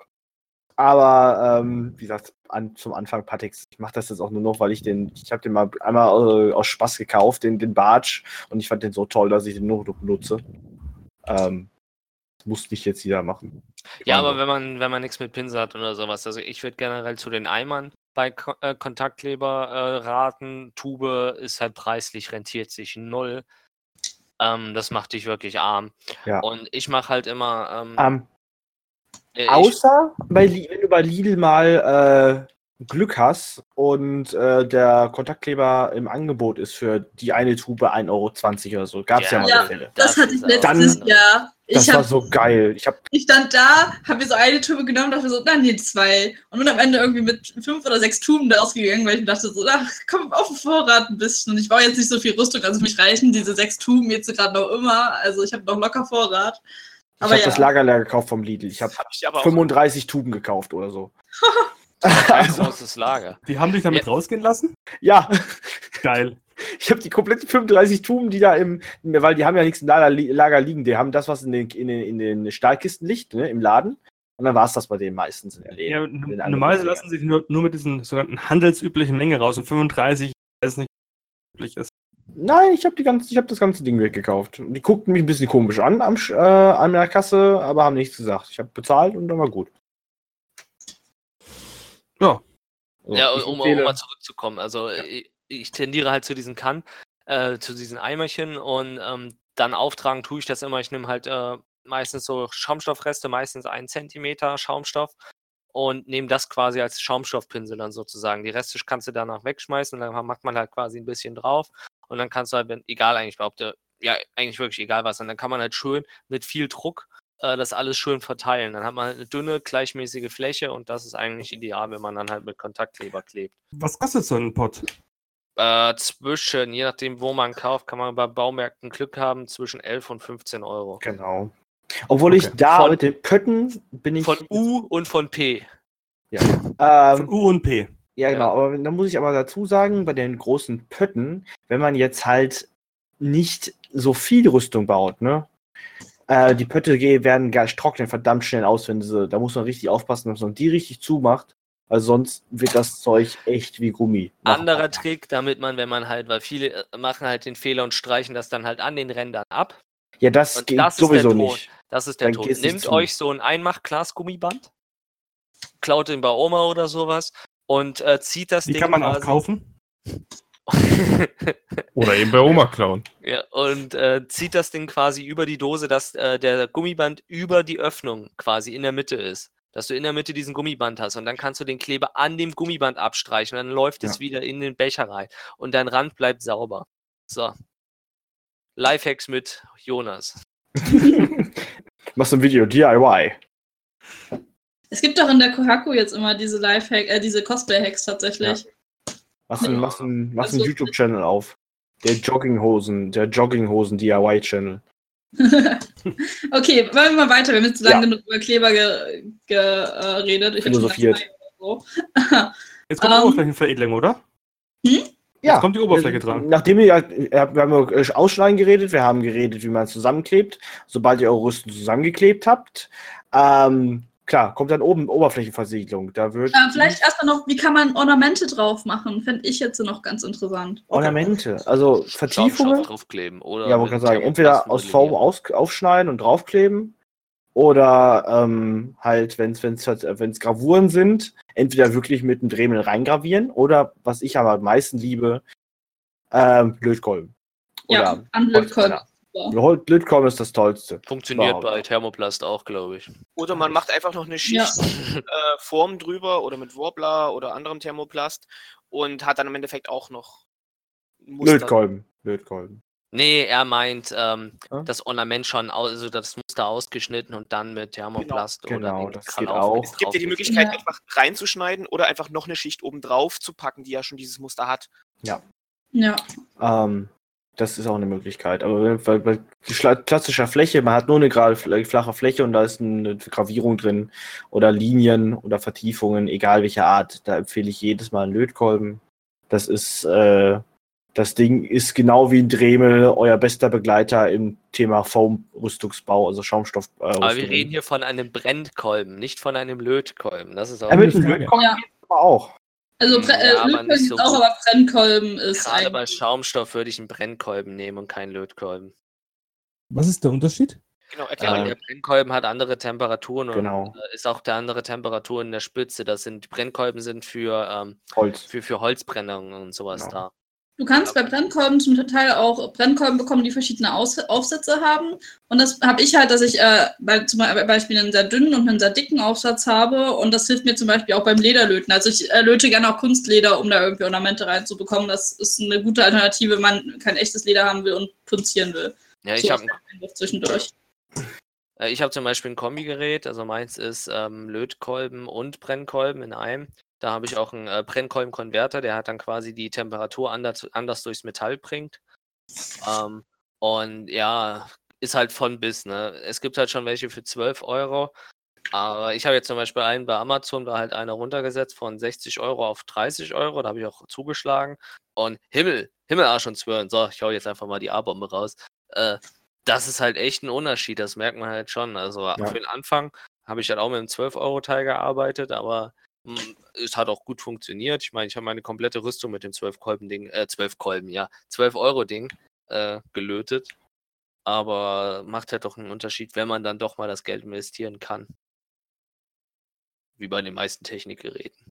aber ähm, wie gesagt, an, zum Anfang Patex. Ich mache das jetzt auch nur noch, weil ich den, ich habe den mal einmal äh, aus Spaß gekauft, den, den Bartsch, und ich fand den so toll, dass ich den nur noch benutze. Ähm, das muss nicht jetzt jeder machen. Ja, Also, aber wenn man, wenn man nichts mit Pinsel hat oder sowas, also ich würde generell zu den Eimern bei Ko äh, Kontaktkleber äh, raten. Tube ist halt preislich, rentiert sich null. Ähm, das macht dich wirklich arm. Ja. Und ich mache halt immer. Ähm, ähm, äh, außer bei, wenn du bei Lidl mal äh, Glück hast und äh, der Kontaktkleber im Angebot ist für die eine Tube 1,20 Euro oder so. Gab es ja, Ja. mal Ja. Fälle. Das hatte ich letztes Jahr. Das Ich, war hab, so geil. Ich habe ich stand da, habe mir so eine Tube genommen, dachte so, dann die zwei. Und bin am Ende irgendwie mit fünf oder sechs Tuben da ausgegangen, weil ich mir dachte so, ach, komm auf den Vorrat ein bisschen. Und ich baue jetzt nicht so viel Rüstung, also mich reichen diese sechs Tuben jetzt gerade noch immer. Also ich habe noch locker Vorrat. Ich Aber habe ja. das Lagerleer gekauft vom Lidl. Ich habe Hab ich aber auch. 35 Tuben gekauft oder so. ein also, großes Lager. Die haben dich damit rausgehen lassen? ja, Geil. ich habe die kompletten 35 Tuben, die da im, weil die haben ja nichts im Lager, li- Lager liegen. Die haben das, was in den, in den, in den Stahlkisten liegt, ne, im Laden. Und dann war es das bei denen meistens in der Läden. Ja, normalerweise lassen sie sich nur, nur mit diesen sogenannten handelsüblichen Menge raus und 35 weiß nicht, was üblich ist. Nein, ich habe die ganze, ich habe das ganze Ding weggekauft. Und Die guckten mich ein bisschen komisch an am, äh, an der Kasse, aber haben nichts gesagt. Ich habe bezahlt und dann war gut. Ja. So, Ja, um, um mal zurückzukommen. Also ich, ich tendiere halt zu diesen Kann, äh, zu diesen Eimerchen und ähm, dann auftragen tue ich das immer. Ich nehme halt äh, meistens so Schaumstoffreste, meistens einen Zentimeter Schaumstoff und nehme das quasi als Schaumstoffpinsel dann sozusagen. Die Reste kannst du danach wegschmeißen und dann macht man halt quasi ein bisschen drauf und dann kannst du halt, egal eigentlich überhaupt, äh, ja, eigentlich wirklich egal was, und dann kann man halt schön mit viel Druck äh, das alles schön verteilen. Dann hat man halt eine dünne, gleichmäßige Fläche und das ist eigentlich ideal, wenn man dann halt mit Kontaktkleber klebt. Was kostet so ein Pot? Äh, zwischen, je nachdem, wo man kauft, kann man bei Baumärkten Glück haben, zwischen 11 und 15 Euro. Genau. Obwohl ich Okay. da Von- mit den Pötten bin ich. Von U und von P. Von ähm, U und P. ja, ja. genau. Aber da muss ich aber dazu sagen, bei den großen Pötten, wenn man jetzt halt nicht so viel Rüstung baut, ne? Äh, die Pötte werden gar trocknen verdammt schnell aus, wenn sie. Da muss man richtig aufpassen, dass man die richtig zumacht. Weil sonst wird das Zeug echt wie Gummi. Anderer Trick, damit man, wenn man halt, weil viele äh, machen halt den Fehler und streichen das dann halt an den Rändern ab. Ja, das Und geht das ist der sowieso Ton. nicht. Das ist der Dann Ton. Nehmt euch so ein Einmach-Glas-Gummiband, klaut den bei Oma oder sowas und äh, zieht das Die Ding kann man auch quasi- kaufen. Oder eben bei Oma klauen. Ja, und äh, zieht das Ding quasi über die Dose, dass äh, der Gummiband über die Öffnung quasi in der Mitte ist. Dass du in der Mitte diesen Gummiband hast und dann kannst du den Kleber an dem Gummiband abstreichen und dann läuft es Ja. wieder in den Becher rein und dein Rand bleibt sauber. So. Lifehacks mit Jonas. Machst du ein Video DIY. Es gibt doch in der Kohaku jetzt immer diese Lifehack, äh, diese Cosplay-Hacks tatsächlich. Machst du Ja. machst einen, machst einen Also- YouTube-Channel auf. Der Jogginghosen, der Jogginghosen DIY-Channel. okay, wollen wir mal weiter. Wir haben jetzt lange Ja. genug über Kleber geredet. Ge, äh, Philosophiert. so. Jetzt kommt die Ähm. Oberflächenveredelung, oder? Ja. kommt die Oberfläche dran. Nachdem ihr, ja, wir haben über Ausschneiden geredet, wir haben geredet, wie man es zusammenklebt. Sobald ihr eure Rüsten zusammengeklebt habt, ähm, klar, kommt dann oben Oberflächenversiegelung. Da wird Äh, vielleicht erstmal noch, wie kann man Ornamente drauf machen? Fände ich jetzt noch ganz interessant. Ornamente, also Vertiefungen. Draufkleben oder. Ja, mit gerade sagen, entweder aus Foam modellieren. aus, aufschneiden und draufkleben oder ähm, halt, wenn es wenn's, halt, wenn's Gravuren sind, entweder wirklich mit einem Dremel reingravieren oder, was ich aber am meisten liebe, ähm, Lötkolben. Ja, an Lötkolben. Hol- Lötkolben ist das Tollste. Funktioniert Überhaupt. bei Thermoplast auch, glaube ich. Oder man macht einfach noch eine Schicht äh, Form drüber oder mit Warbler oder anderem Thermoplast und hat dann im Endeffekt auch noch Muster. Lötkolben. Lötkolben. Nee, er meint ähm, Ja? das Ornament schon, also das Muster ausgeschnitten und dann mit Thermoplast Genau, oder den das geht auch. Es gibt ja die. Möglichkeit, Ja. einfach reinzuschneiden oder einfach noch eine Schicht oben drauf zu packen, die ja schon dieses Muster hat. Ja. Ähm, das ist auch eine Möglichkeit. Aber wenn- weil, weil die schla- klassische Fläche, man hat nur eine gerade fl- flache Fläche und da ist eine Gravierung drin oder Linien oder Vertiefungen, egal welche Art. Da empfehle ich jedes Mal einen Lötkolben. Das ist, äh, das Ding ist genau wie ein Dremel euer bester Begleiter im Thema Foam-Rüstungsbau, also Schaumstoff. Äh, Aber wir reden hier von einem Brennkolben, nicht von einem Lötkolben. Das ist auch Ja, mit einem. Lötkolben Ja. aber auch. Also Bre Ja, äh, aber Lötkolben gibt's so auch, aber Brennkolben ist gerade bei eigentlich. Schaumstoff würde ich einen Brennkolben nehmen und keinen Lötkolben. Was ist der Unterschied? Genau, Ja, erklär mal. der Brennkolben hat andere Temperaturen Genau. und äh, ist auch der andere Temperatur in der Spitze. Das sind die Brennkolben sind für, ähm, Holz. für, für Holzbrennungen und sowas Genau. da. Du kannst bei Brennkolben zum Teil auch Brennkolben bekommen, die verschiedene Aus Aufsätze haben. Und das habe ich halt, dass ich äh, bei, zum Beispiel einen sehr dünnen und einen sehr dicken Aufsatz habe. Und das hilft mir zum Beispiel auch beim Lederlöten. Also ich äh, löte gerne auch Kunstleder, um da irgendwie Ornamente reinzubekommen. Das ist eine gute Alternative, wenn man kein echtes Leder haben will und punzieren will. Ja, ich So habe zwischendurch. Äh, Ich habe zum Beispiel ein Kombigerät, also meins ist ähm, Lötkolben und Brennkolben in einem. Da habe ich auch einen äh, Brennkolbenkonverter, der hat dann quasi die Temperatur anders, anders durchs Metall bringt. Ähm, und ja, ist halt von bis, ne? Es gibt halt schon welche für 12 Euro. Aber ich habe jetzt zum Beispiel einen bei Amazon, da halt einer runtergesetzt von 60 Euro auf 30 Euro. Da habe ich auch zugeschlagen. Und Himmel, Himmel, Arsch und Zwirn. So, ich hau jetzt einfach mal die A-Bombe raus. Äh, das ist halt echt ein Unterschied, das merkt man halt schon. Also für den Anfang habe ich halt auch mit einem 12-Euro-Teil gearbeitet, aber es hat auch gut funktioniert. Ich meine, ich habe meine komplette Rüstung mit dem 12-Kolben-Ding, äh, 12 Kolben, ja, 12-Euro-Ding äh, gelötet. Aber macht halt doch einen Unterschied, wenn man dann doch mal das Geld investieren kann. Wie bei den meisten Technikgeräten.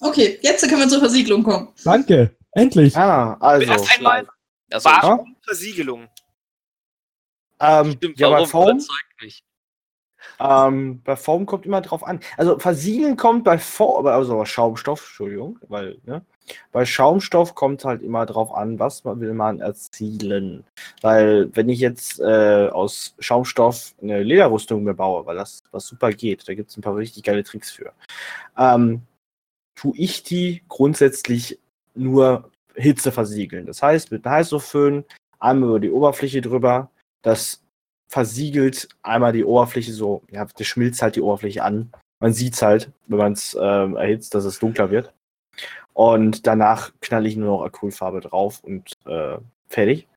Okay, jetzt können wir zur Versiegelung kommen. Danke. Endlich. Ah, also. Erst einmal, Also, warum Versiegelung? Ähm, stimmt, ja, bei warum? Foam, Überzeugt mich. Ähm, bei Foam kommt immer drauf an. Also versiegeln kommt bei Foam, also bei Schaumstoff, Entschuldigung, weil, ne? Bei Schaumstoff kommt halt immer drauf an, was man will man erzielen. Weil, wenn ich jetzt äh, aus Schaumstoff eine Lederrüstung mir baue, weil das was super geht, da gibt es ein paar richtig geile Tricks für, ähm, tue ich die grundsätzlich nur Hitze versiegeln. Das heißt, mit einem Heißluftföhn einmal über die Oberfläche drüber, das versiegelt einmal die Oberfläche so, ja, das schmilzt halt die Oberfläche an. Man sieht es halt, wenn man es ähm, erhitzt, dass es dunkler wird. Und danach knalle ich nur noch Acrylfarbe drauf und äh, fertig.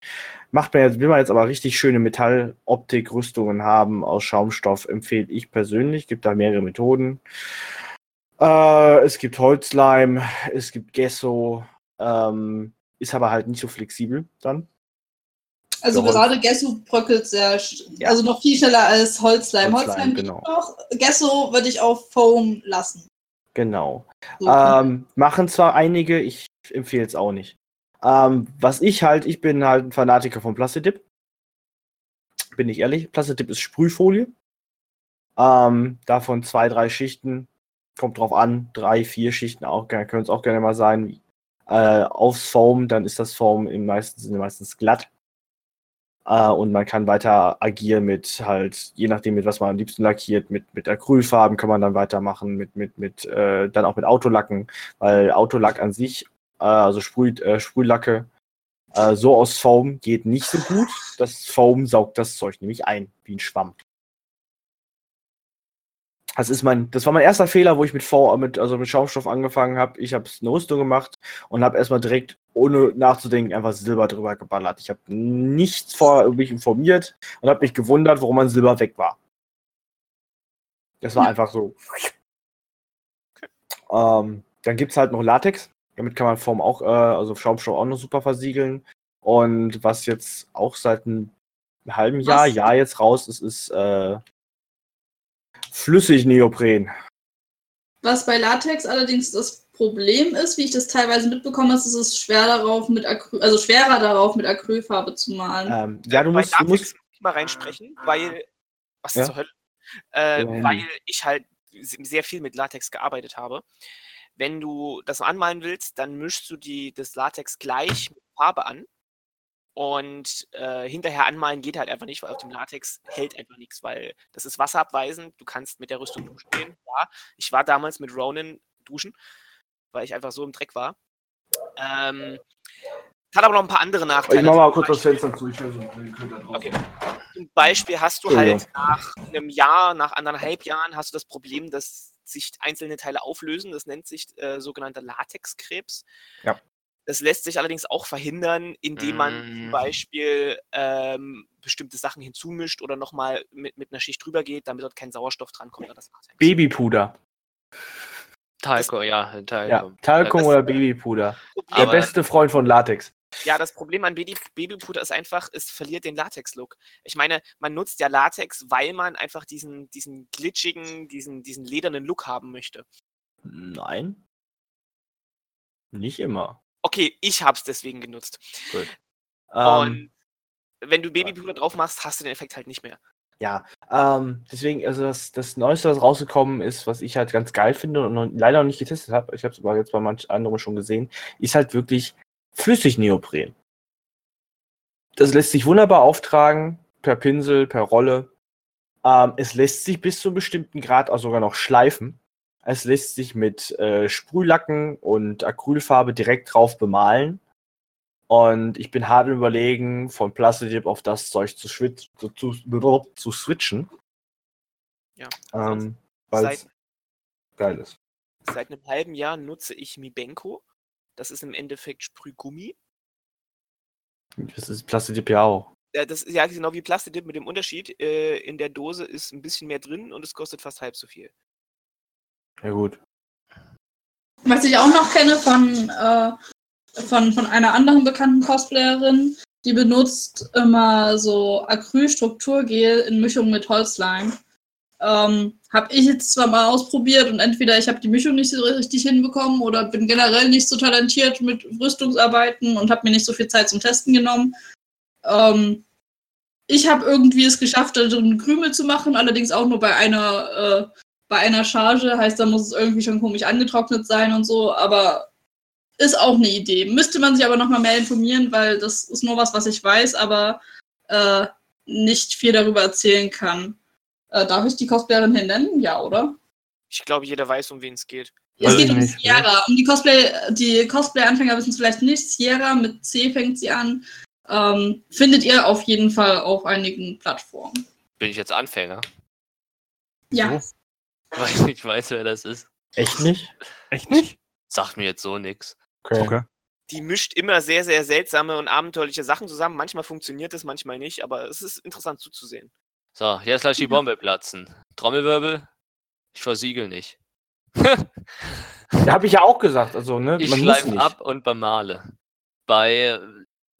Macht man jetzt, will man jetzt aber richtig schöne Metalloptik-Rüstungen haben aus Schaumstoff, empfehle ich persönlich. Gibt da mehrere Methoden. Äh, es gibt Holzleim, es gibt Gesso, ähm, ist aber halt nicht so flexibel dann. Also Ja, gerade Gesso bröckelt sehr, Ja. also noch viel schneller als Holzleim. Holzleim, Holzleim, genau. noch. Gesso würde ich auf Foam lassen. Genau. So. Ähm, machen zwar einige, ich empfehle es auch nicht. Ähm, was ich halt, ich bin halt ein Fanatiker von Plastidip. Bin ich ehrlich. Plastidip ist Sprühfolie. Ähm, davon zwei, drei Schichten. Kommt drauf an. Drei, vier Schichten auch, können es auch gerne mal sein. Äh, aufs Foam, dann ist das Foam im meisten Sinne meistens glatt. Äh, und man kann weiter agieren mit halt, je nachdem, mit was man am liebsten lackiert, mit, mit Acrylfarben kann man dann weitermachen, mit, mit, mit, äh, dann auch mit Autolacken, weil Autolack an sich, äh, also Sprüh, äh, Sprühlacke, äh, so aus Foam geht nicht so gut. Das Foam saugt das Zeug nämlich ein, wie ein Schwamm. Das ist mein, das war mein erster Fehler, wo ich mit V, mit, also mit Schaumstoff angefangen habe. Ich habe eine Rüstung gemacht und habe erstmal direkt, ohne nachzudenken, einfach Silber drüber geballert. Ich habe nichts vorher mich informiert und habe mich gewundert, warum mein Silber weg war. Das war einfach so. Ähm, dann gibt es halt noch Latex. Damit kann man Form auch, äh, also Schaumstoff auch noch super versiegeln. Und was jetzt auch seit einem halben Jahr, Was? Jahr jetzt raus ist, ist äh, Flüssig-Neopren. Was bei Latex allerdings das Problem ist, wie ich das teilweise mitbekomme, ist, es ist schwer darauf mit Acryl, also schwerer darauf mit Acrylfarbe zu malen. Ähm, ja, du musst, du Latex musst, mal reinsprechen, weil. Was Ja? zur Hölle? Äh, Ja, weil ich halt sehr viel mit Latex gearbeitet habe. Wenn du das anmalen willst, dann mischst du die, das Latex gleich mit Farbe an. Und äh, hinterher anmalen geht halt einfach nicht, weil auf dem Latex hält einfach nichts, weil das ist wasserabweisend. Du kannst mit der Rüstung duschen gehen. Ja, ich war damals mit Ronin duschen, weil ich einfach so im Dreck war. Ähm, hat aber noch ein paar andere Nachteile. ich mach mal kurz das Beispiel- Fenster zu. Ich höre so, ihr könnt da draußen. Okay. Zum Beispiel hast du halt nach einem Jahr, nach anderthalb Jahren, hast du das Problem, dass sich einzelne Teile auflösen. Das nennt sich äh, sogenannter Latexkrebs. Ja. Das lässt sich allerdings auch verhindern, indem man zum Mm. Beispiel ähm, bestimmte Sachen hinzumischt oder nochmal mit, mit einer Schicht drüber geht, damit dort kein Sauerstoff drankommt. Babypuder. Talco, ja, Talco. Ja, Talcum oder Babypuder. Der beste Freund von Latex. ja, das Problem an Baby, Babypuder ist einfach, es verliert den Latex-Look. Ich meine, man nutzt ja Latex, weil man einfach diesen, diesen glitschigen, diesen, diesen ledernen Look haben möchte. Nein. Nicht immer. Okay, ich hab's deswegen genutzt. Ähm, Und wenn du Babypuder drauf machst, hast du den Effekt halt nicht mehr. Ja, ähm, deswegen, also das, das Neueste, was rausgekommen ist, was ich halt ganz geil finde und noch, leider noch nicht getestet habe, ich habe es aber jetzt bei manch anderen schon gesehen, ist halt wirklich Flüssig-Neopren. Das lässt sich wunderbar auftragen, per Pinsel, per Rolle. Ähm, es lässt sich bis zu einem bestimmten Grad auch sogar noch schleifen. Es lässt sich mit äh, Sprühlacken und Acrylfarbe direkt drauf bemalen. Und ich bin hart im Überlegen, von Plastic auf das Zeug zu, zu, zu, zu switchen. Ja. Ähm, weil es Seit, geil ist. seit einem halben Jahr nutze ich Mibenko. Das ist im Endeffekt Sprühgummi. Das ist Plastidip ja auch. Ja, das ist ja genau wie Plastidip mit dem Unterschied. Äh, in der Dose ist ein bisschen mehr drin und es kostet fast halb so viel. Ja gut. Was ich auch noch kenne von, äh, von, von einer anderen bekannten Cosplayerin, die benutzt immer so Acrylstrukturgel in Mischung mit Holzleim. Ähm, habe ich jetzt zwar mal ausprobiert und entweder ich habe die Mischung nicht so richtig hinbekommen oder bin generell nicht so talentiert mit Rüstungsarbeiten und habe mir nicht so viel Zeit zum Testen genommen. Ähm, ich habe irgendwie es geschafft, da so einen Krümel zu machen, allerdings auch nur bei einer, äh, bei einer Charge. Heißt, da muss es irgendwie schon komisch angetrocknet sein und so, aber ist auch eine Idee. Müsste man sich aber nochmal mehr informieren, weil das ist nur was, was ich weiß, aber äh, nicht viel darüber erzählen kann. Äh, darf ich die Cosplayerin hier nennen? Ja, oder? Ich glaube, jeder weiß, um wen es geht. Es geht um Sierra. Um die Cosplay, die Cosplay-Anfänger wissen es vielleicht nicht. Sierra mit C fängt sie an. Ähm, findet ihr auf jeden Fall auf einigen Plattformen. Bin ich jetzt Anfänger? Ja. Weil ich weiß, wer das ist. Echt nicht? Echt nicht? Sagt mir jetzt so nix. Okay. Die mischt immer sehr, sehr seltsame und abenteuerliche Sachen zusammen. Manchmal funktioniert es, manchmal nicht, aber es ist interessant zuzusehen. So, jetzt lass die Bombe platzen. Trommelwirbel? Ich versiegel nicht. Da habe ich ja auch gesagt, also, ne, ich schleife nicht. ab und bemale. Bei äh,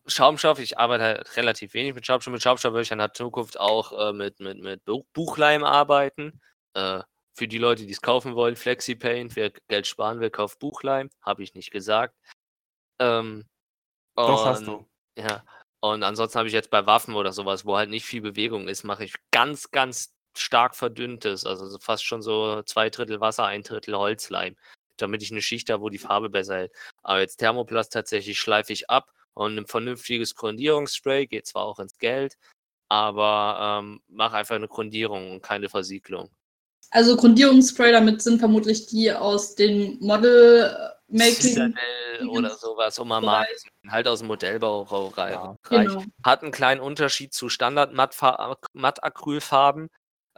Schaumstoff, ich arbeite halt relativ wenig mit Schaumstoff. Mit Schaumstoff würde ich in der Zukunft auch äh, mit, mit, mit Buch- Buchleim arbeiten. Äh, für die Leute, die es kaufen wollen, FlexiPaint, wer Geld sparen will, kauft Buchleim. Habe ich nicht gesagt. Ähm, Doch, hast du. Ja. Und ansonsten habe ich jetzt bei Waffen oder sowas, wo halt nicht viel Bewegung ist, mache ich ganz, ganz stark verdünntes. Also so fast schon so zwei Drittel Wasser, ein Drittel Holzleim. Damit ich eine Schicht habe, wo die Farbe besser hält. Aber jetzt Thermoplast tatsächlich schleife ich ab und ein vernünftiges Grundierungsspray geht zwar auch ins Geld, aber ähm, mache einfach eine Grundierung und keine Versiegelung. Also Grundierungsspray, damit sind vermutlich die aus den Model-Making. Citadel oder sowas, um mal mal halt aus dem Modellbau rau- rei- Ja. Genau. Hat einen kleinen Unterschied zu Standard-Matt-Acrylfarben,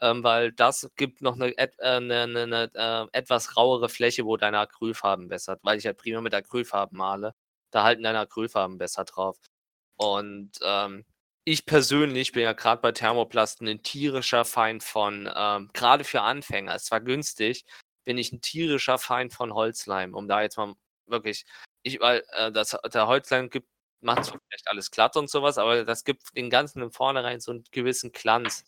ähm, weil das gibt noch eine, äh, eine, eine, eine äh, etwas rauere Fläche, wo deine Acrylfarben bessert, weil ich halt prima mit Acrylfarben male. Da halten deine Acrylfarben besser drauf. Und ähm, ich persönlich bin ja gerade bei Thermoplasten ein tierischer Feind von, ähm, gerade für Anfänger, ist zwar günstig, bin ich ein tierischer Feind von Holzleim, um da jetzt mal wirklich, ich, weil äh, das, der Holzleim gibt, macht zwar vielleicht alles glatt und sowas, aber das gibt den Ganzen im Vornherein so einen gewissen Glanz.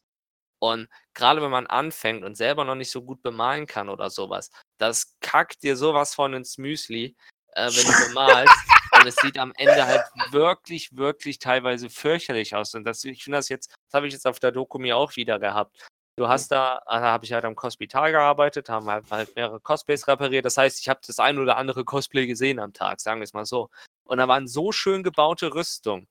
Und gerade wenn man anfängt und selber noch nicht so gut bemalen kann oder sowas, das kackt dir sowas von ins Müsli, äh, wenn du bemalst. Und es sieht am Ende halt wirklich, wirklich teilweise fürchterlich aus. Und das, ich finde das jetzt, das habe ich jetzt auf der Doku mir auch wieder gehabt. Du hast da, da habe ich halt am Cospital gearbeitet, haben halt, halt mehrere Cosplays repariert. Das heißt, ich habe das ein oder andere Cosplay gesehen am Tag, sagen wir es mal so. Und da waren so schön gebaute Rüstungen.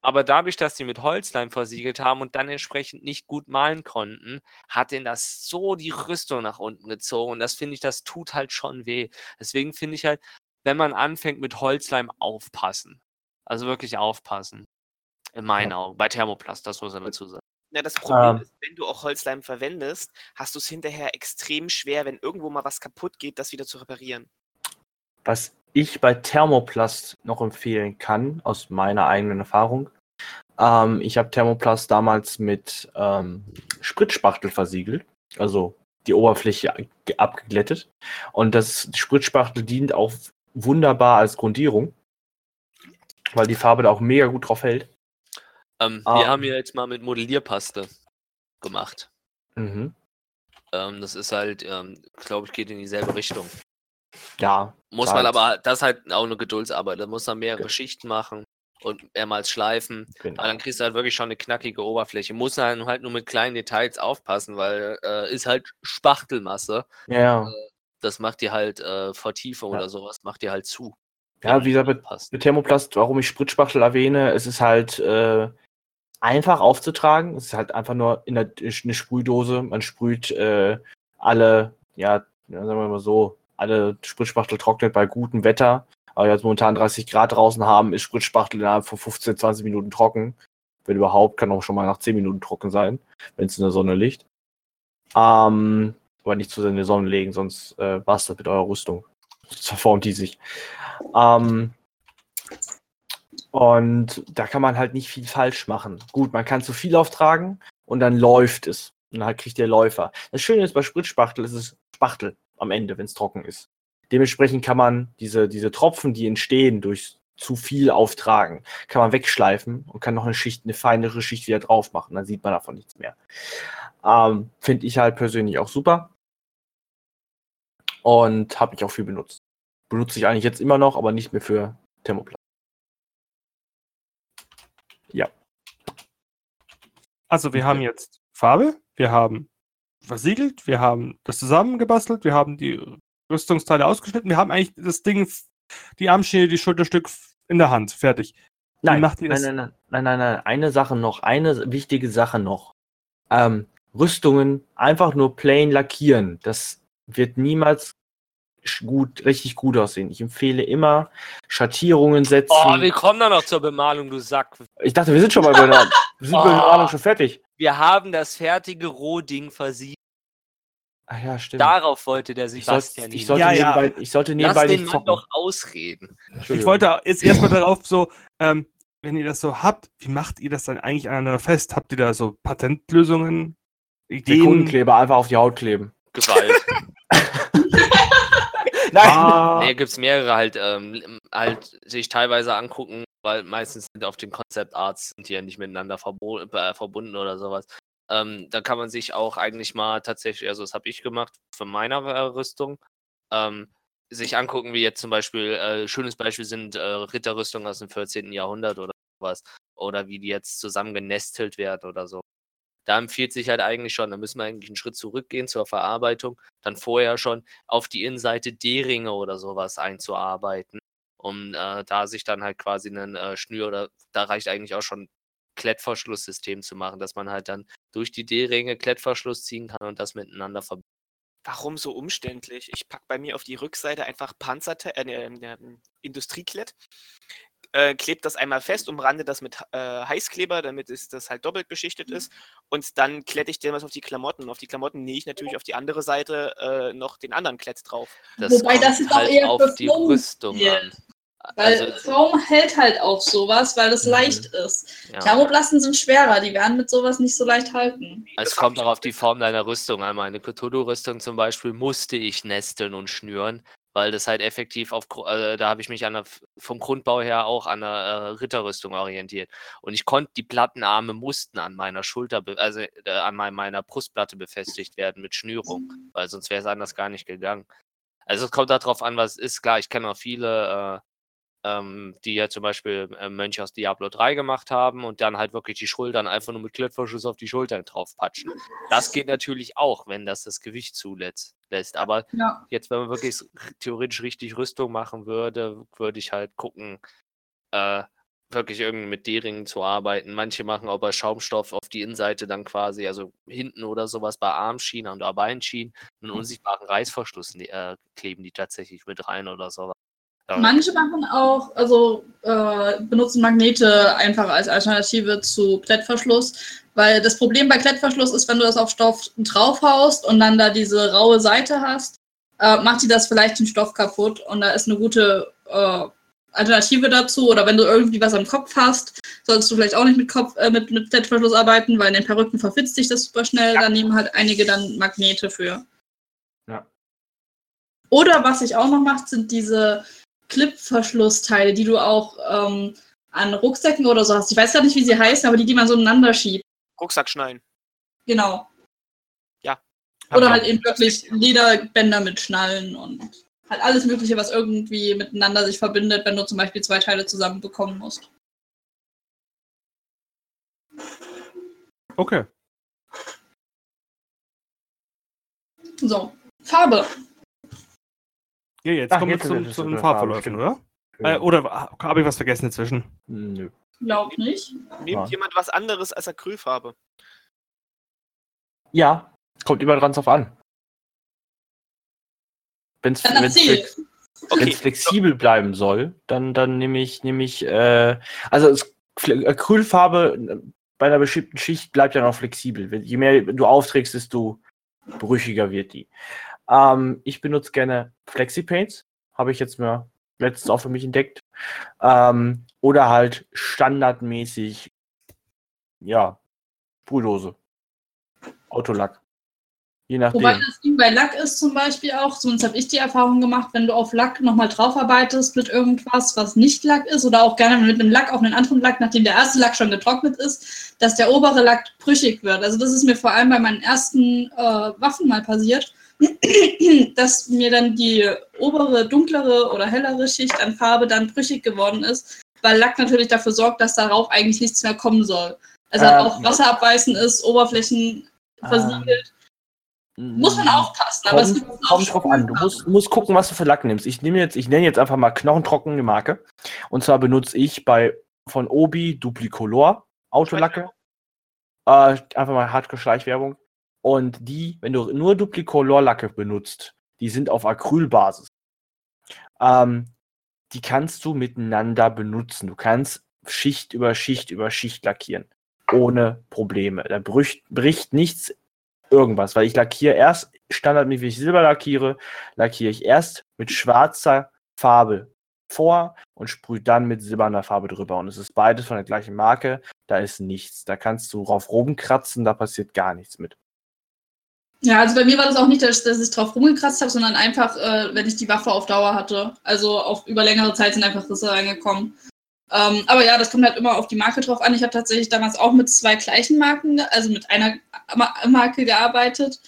Aber dadurch, dass die mit Holzleim versiegelt haben und dann entsprechend nicht gut malen konnten, hat denen das so die Rüstung nach unten gezogen. Und das finde ich, das tut halt schon weh. Deswegen finde ich halt, wenn man anfängt mit Holzleim, aufpassen. Also wirklich aufpassen. In meinen Augen. Bei Thermoplast, das muss man dazu sagen. Na, das Problem Ähm. ist, wenn du auch Holzleim verwendest, hast du es hinterher extrem schwer, wenn irgendwo mal was kaputt geht, das wieder zu reparieren. Was ich bei Thermoplast noch empfehlen kann, aus meiner eigenen Erfahrung, ähm, ich habe Thermoplast damals mit ähm, Spritzspachtel versiegelt, also die Oberfläche ge- abgeglättet. Und das Spritzspachtel dient auch wunderbar als Grundierung, weil die Farbe da auch mega gut drauf hält. Ähm, Ah. Wir haben ja jetzt mal mit Modellierpaste gemacht. Mhm. Ähm, das ist halt, ähm, glaube ich, geht in dieselbe Richtung. Ja, Muss Halt. man aber, das ist halt auch eine Geduldsarbeit. Da muss man mehrere Schichten machen und mehrmals schleifen. genau. Aber dann kriegst du halt wirklich schon eine knackige Oberfläche. Muss dann halt nur mit kleinen Details aufpassen, weil äh, ist halt Spachtelmasse. Ja, ja. Das macht dir halt äh, Vertiefung Ja. oder sowas, macht dir halt zu. ja, wie gesagt, mit, mit Thermoplast, warum ich Spritzspachtel erwähne, es ist halt äh, einfach aufzutragen. Es ist halt einfach nur in der, eine Sprühdose. Man sprüht äh, alle, ja, ja, sagen wir mal so, alle Spritzspachtel trocknet bei gutem Wetter. Aber jetzt momentan 30 Grad draußen haben, ist Spritzspachtel innerhalb von 15, 20 Minuten trocken. Wenn überhaupt, kann auch schon mal nach 10 Minuten trocken sein, wenn es in der Sonne liegt. Ähm, aber nicht zu sehr in die Sonne legen, sonst äh, das mit eurer Rüstung. Sonst verformt die sich. Ähm, Und da kann man halt nicht viel falsch machen. Gut, man kann zu viel auftragen und dann läuft es. Und dann kriegt der Läufer. Das Schöne ist bei Spritspachtel, ist es Spachtel am Ende, wenn es trocken ist. Dementsprechend kann man diese, diese Tropfen, die entstehen durch zu viel auftragen, kann man wegschleifen und kann noch eine Schicht, eine feinere Schicht wieder drauf machen. Dann sieht man davon nichts mehr. Ähm, Finde ich halt persönlich auch super. Und habe ich auch viel benutzt. Benutze ich eigentlich jetzt immer noch, aber nicht mehr für Thermoplastik. Also wir haben jetzt Farbe, wir haben versiegelt, wir haben das zusammengebastelt, wir haben die Rüstungsteile ausgeschnitten, wir haben eigentlich das Ding, die Armschiene, die Schulterstück in der Hand, fertig. Nein, nein, nein, nein, nein, nein, nein, eine Sache noch, eine wichtige Sache noch. Ähm, Rüstungen einfach nur plain lackieren. Das wird niemals gut, richtig gut aussehen. Ich empfehle immer Schattierungen setzen. Oh, wir kommen da noch zur Bemalung, du Sack. ich dachte, wir sind schon mal bei der, wir sind bei der Oh. Bemalung schon fertig. Wir haben das fertige Rohding versiegt. Ach ja, stimmt. Darauf wollte der ich, soll, Sebastian ich hin. sollte Ja, ja. nebenbei, ich sollte Lass nebenbei den nicht Mann zocken. doch ausreden. Ich wollte jetzt erstmal darauf so, ähm, wenn ihr das so habt, wie macht ihr das dann eigentlich aneinander fest? Habt ihr da so Patentlösungen? Ideen? Sekunenkleber einfach auf die Haut kleben. Gewalt. Nein! Ah, Nee, gibt es mehrere halt, ähm, halt sich teilweise angucken, weil meistens sind auf den Concept Arts sind die ja nicht miteinander äh, verbunden oder sowas. Ähm, da kann man sich auch eigentlich mal tatsächlich, also das habe ich gemacht für meine Rüstung, ähm, sich angucken, wie jetzt zum Beispiel, äh, schönes Beispiel sind äh, Ritterrüstungen aus dem 14. Jahrhundert oder sowas. Oder wie die jetzt zusammen genestelt werden oder so. Da empfiehlt sich halt eigentlich schon, da müssen wir eigentlich einen Schritt zurückgehen zur Verarbeitung, dann vorher schon auf die Innenseite D-Ringe oder sowas einzuarbeiten, um äh, da sich dann halt quasi einen äh, Schnür oder da reicht eigentlich auch schon Klettverschlusssystem zu machen, dass man halt dann durch die D-Ringe Klettverschluss ziehen kann und das miteinander verbinden. Warum so umständlich? Ich packe bei mir auf die Rückseite einfach Panzerte, äh, ne, ne, Industrieklett, äh, klebt das einmal fest, umrande das mit äh, Heißkleber, damit es das halt doppelt beschichtet ist. Und dann klette ich dir was auf die Klamotten. Und auf die Klamotten nähe ich natürlich auf die andere Seite äh, noch den anderen Klett drauf. Das Wobei das ist auch halt eher auf für die Rüstung hier. an. Weil Also, Foam hält halt auf sowas, weil es Mhm. leicht ist. ja. Thermoplasten sind schwerer, die werden mit sowas nicht so leicht halten. Es Das kommt auch auf die Form deiner Rüstung an. Meine Cthulhu-Rüstung zum Beispiel musste ich nesteln und schnüren, weil das halt effektiv auf, äh, da habe ich mich an der, vom Grundbau her auch an der äh, Ritterrüstung orientiert. Und ich konnte, die Plattenarme mussten an meiner Schulter, also äh, an mein, meiner Brustplatte befestigt werden mit Schnürung, weil sonst wäre es anders gar nicht gegangen. Also es kommt darauf an, was es ist. Klar, ich kenne auch viele, äh, ähm, die ja zum Beispiel äh, Mönche aus Diablo 3 gemacht haben und dann halt wirklich die Schultern einfach nur mit Klettverschluss auf die Schultern draufpatschen. Das geht natürlich auch, wenn das das Gewicht zulässt. Lässt. Aber Ja. jetzt, wenn man wirklich theoretisch richtig Rüstung machen würde, würde ich halt gucken, äh, wirklich irgendwie mit D-Ringen zu arbeiten. Manche machen auch bei Schaumstoff auf die Innenseite dann quasi, also hinten oder sowas bei Armschienen und Beinschienen, einen unsichtbaren Reißverschluss ne- äh, kleben die tatsächlich mit rein oder sowas. Ja. Manche machen auch, also äh, benutzen Magnete einfach als Alternative zu Klettverschluss, weil das Problem bei Klettverschluss ist, wenn du das auf Stoff draufhaust und dann da diese raue Seite hast, äh, macht die das vielleicht den Stoff kaputt und da ist eine gute äh, Alternative dazu. Oder wenn du irgendwie was am Kopf hast, solltest du vielleicht auch nicht mit Kopf, äh, mit, mit Klettverschluss arbeiten, weil in den Perücken verfitzt sich das super schnell. Da nehmen halt einige dann Magnete für. Ja. Oder was ich auch noch mache, sind diese Clipverschlussteile, die du auch ähm, an Rucksäcken oder so hast. Ich weiß gar nicht, wie sie heißen, aber die, die man so ineinander schiebt. Rucksack schnallen. Genau. Hab Oder halt auch. eben wirklich Lederbänder mit Schnallen und halt alles Mögliche, was irgendwie miteinander sich verbindet, wenn du zum Beispiel zwei Teile zusammenbekommen musst. Okay. So, Farbe. Ja, jetzt Ach, kommen jetzt wir zum, zu den stimmt. oder? Äh, oder habe ich was vergessen inzwischen? Nö. Glaub nicht. Nimmt Ja. jemand was anderes als Acrylfarbe? Ja, kommt immer dran drauf an. Wenn es. Okay, flexibel bleiben soll, dann, dann nehme ich, nehme ich, äh, also es, Acrylfarbe äh, bei einer bestimmten Schicht bleibt ja noch flexibel. Je mehr du aufträgst, desto brüchiger wird die. Ähm, ich benutze gerne Flexipaints, habe ich jetzt mal letztens auch für mich entdeckt. Ähm, oder halt standardmäßig, ja, Sprühdose. Autolack. Je nachdem. Wobei das Ding bei Lack ist zum Beispiel auch, zumindest habe ich die Erfahrung gemacht, wenn du auf Lack nochmal draufarbeitest mit irgendwas, was nicht Lack ist, oder auch gerne mit einem Lack auf einen anderen Lack, nachdem der erste Lack schon getrocknet ist, dass der obere Lack brüchig wird. Also das ist mir vor allem bei meinen ersten äh, Waffen mal passiert, dass mir dann die obere, dunklere oder hellere Schicht an Farbe dann brüchig geworden ist, weil Lack natürlich dafür sorgt, dass darauf eigentlich nichts mehr kommen soll. Also Ähm, auch wasserabweisend ist, Oberflächen versiegelt. Muss man aufpassen, aber es Kommt, gibt auch kommt drauf an. Du musst, musst gucken, was du für Lack nimmst. Ich nehme jetzt, ich nenne jetzt einfach mal knochentrockene Marke. Und zwar benutze ich bei von Obi Duplicolor Autolacke. Äh, einfach mal Hardcore-Schleichwerbung. Und die, wenn du nur Duplicolor-Lacke benutzt, die sind auf Acrylbasis. Ähm, die kannst du miteinander benutzen. Du kannst Schicht über Schicht über Schicht lackieren. Ohne Probleme. Da bricht, bricht nichts irgendwas, weil ich lackiere erst standardmäßig, wenn ich Silber lackiere, lackiere ich erst mit schwarzer Farbe vor und sprühe dann mit silberner Farbe drüber. Und es ist beides von der gleichen Marke. Da ist nichts. Da kannst du drauf rumkratzen, da passiert gar nichts mit. Ja, also bei mir war das auch nicht, dass, dass ich drauf rumgekratzt habe, sondern einfach, äh, wenn ich die Waffe auf Dauer hatte. Also auf über längere Zeit sind einfach Risse reingekommen. Ähm, aber ja, das kommt halt immer auf die Marke drauf an. Ich habe tatsächlich damals auch mit zwei gleichen Marken, also mit einer Ma- Marke gearbeitet.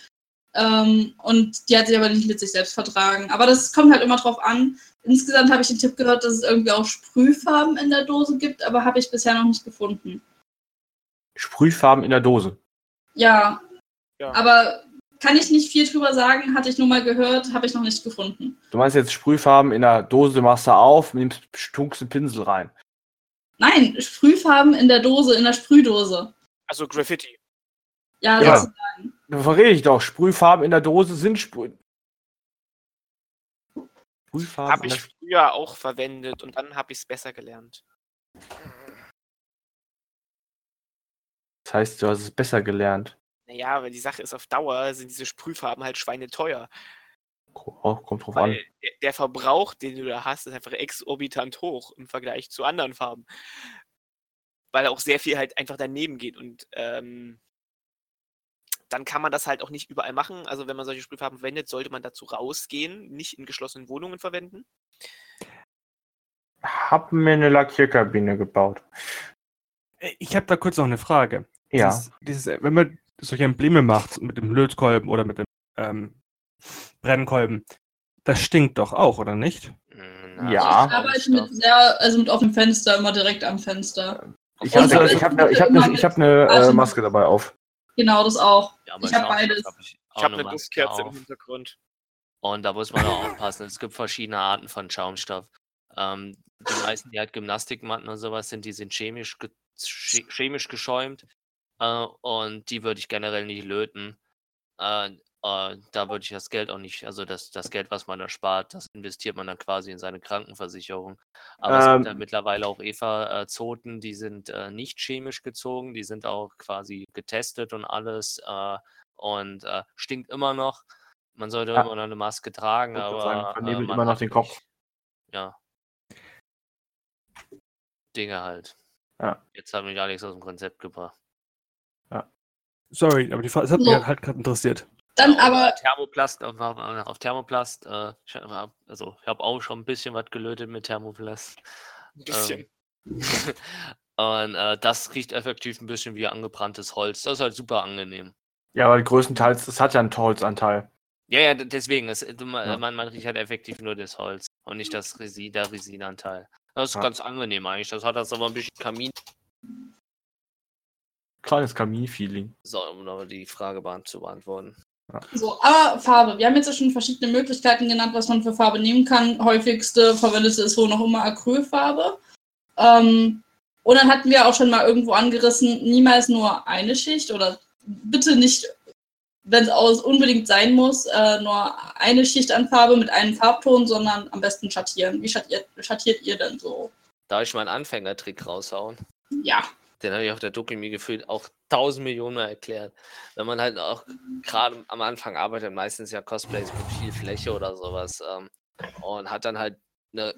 Ähm, und die hat sich aber nicht mit sich selbst vertragen. Aber das kommt halt immer drauf an. Insgesamt habe ich den Tipp gehört, dass es irgendwie auch Sprühfarben in der Dose gibt, aber habe ich bisher noch nicht gefunden. Sprühfarben in der Dose. Ja, Ja. aber kann ich nicht viel drüber sagen, hatte ich nur mal gehört, habe ich noch nicht gefunden. Du meinst jetzt Sprühfarben in der Dose, machst du auf, nimmst tunkst einen Pinsel rein. Nein, Sprühfarben in der Dose, in der Sprühdose. Also Graffiti. Ja, Ja. sozusagen. Davon rede ich doch. Sprühfarben in der Dose sind Sprüh. Sprühfarben Habe ich früher auch verwendet und dann habe ich es besser gelernt. Das heißt, du hast es besser gelernt. Naja, weil die Sache ist, auf Dauer sind diese Sprühfarben halt schweineteuer. Oh, kommt drauf an. Weil der, der Verbrauch, den du da hast, ist einfach exorbitant hoch im Vergleich zu anderen Farben. Weil auch sehr viel halt einfach daneben geht. Und ähm, dann kann man das halt auch nicht überall machen. Also wenn man solche Sprühfarben verwendet, sollte man dazu rausgehen, nicht in geschlossenen Wohnungen verwenden. Hab mir eine Lackierkabine gebaut. Äh, Ich habe da kurz noch eine Frage. Ja. Dieses, dieses, äh, wenn man solche Embleme macht mit dem Lötkolben oder mit dem ähm, Brennkolben, das stinkt doch auch, oder nicht? Hm, Ja. Ich arbeite mit sehr, also mit offenem Fenster, immer direkt am Fenster. Ich habe ich hab eine ich hab immer ne, ich hab ne, äh, Maske dabei auf. Genau, das auch. Ja, Ich hab beides. ich Ich habe eine Duftkerze im Hintergrund. Und da muss man auch aufpassen. Es gibt verschiedene Arten von Schaumstoff. Ähm, die meisten, die halt Gymnastikmatten und sowas sind, die sind chemisch, ge che- chemisch geschäumt. Äh, und die würde ich generell nicht löten. Äh, äh, da würde ich das Geld auch nicht, also das, das Geld, was man da spart, das investiert man dann quasi in seine Krankenversicherung. Aber es gibt ja Ähm. mittlerweile auch Eva-Zoten, die sind äh, nicht chemisch gezogen, die sind auch quasi getestet und alles äh, und äh, stinkt immer noch. Man sollte Ja. immer noch eine Maske tragen, aber sagen, vernebelt man immer noch den Kopf. nicht- Ja. Dinge halt. Ja. Jetzt hat mich Alex aus dem Konzept gebracht. Sorry, aber die Frage, das hat So. mich halt gerade interessiert. Dann Ja, aber, Thermoplast, auf, Thermoplast, äh, also ich habe auch schon ein bisschen was gelötet mit Thermoplast. Ein bisschen. Ähm, und äh, das riecht effektiv ein bisschen wie angebranntes Holz. Das ist halt super angenehm. Ja, aber größtenteils, das hat ja einen Holzanteil. Ja, ja, deswegen, es, du, ma- Ja. man, man riecht halt effektiv nur das Holz und nicht das Resin, der Resinanteil. Das ist Ja. ganz angenehm eigentlich. Das hat das aber ein bisschen Kamin. Kleines Kamin-Feeling. So, um aber die Frage zu beantworten. so, aber Farbe. Wir haben jetzt ja schon verschiedene Möglichkeiten genannt, was man für Farbe nehmen kann. Häufigste verwendete ist wohl noch immer Acrylfarbe. Ähm, und dann hatten wir auch schon mal irgendwo angerissen, niemals nur eine Schicht oder bitte nicht, wenn es aus unbedingt sein muss, äh, nur eine Schicht an Farbe mit einem Farbton, sondern am besten schattieren. Wie schattiert, schattiert ihr denn so? Darf ich meinen Anfängertrick raushauen? Ja. Den habe ich auf der Dokumi gefühlt auch tausend Millionen Mal erklärt. Wenn man halt auch gerade am Anfang arbeitet, meistens ja Cosplays mit viel Fläche oder sowas ähm, und hat dann halt eine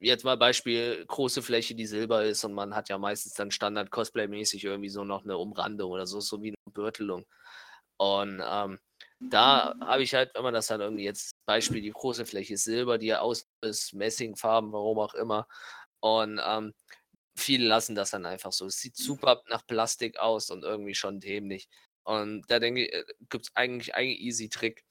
jetzt mal Beispiel große Fläche, die silber ist und man hat ja meistens dann Standard-Cosplay-mäßig irgendwie so noch eine Umrandung oder so, so wie eine Bürtelung. Und ähm, da habe ich halt, wenn man das dann irgendwie jetzt Beispiel, die große Fläche ist Silber, die aus ist, Messingfarben, warum auch immer. Und ähm, viele lassen das dann einfach so. Es sieht super nach Plastik aus und irgendwie schon dämlich. Und da denke ich, gibt es eigentlich einen easy Trick.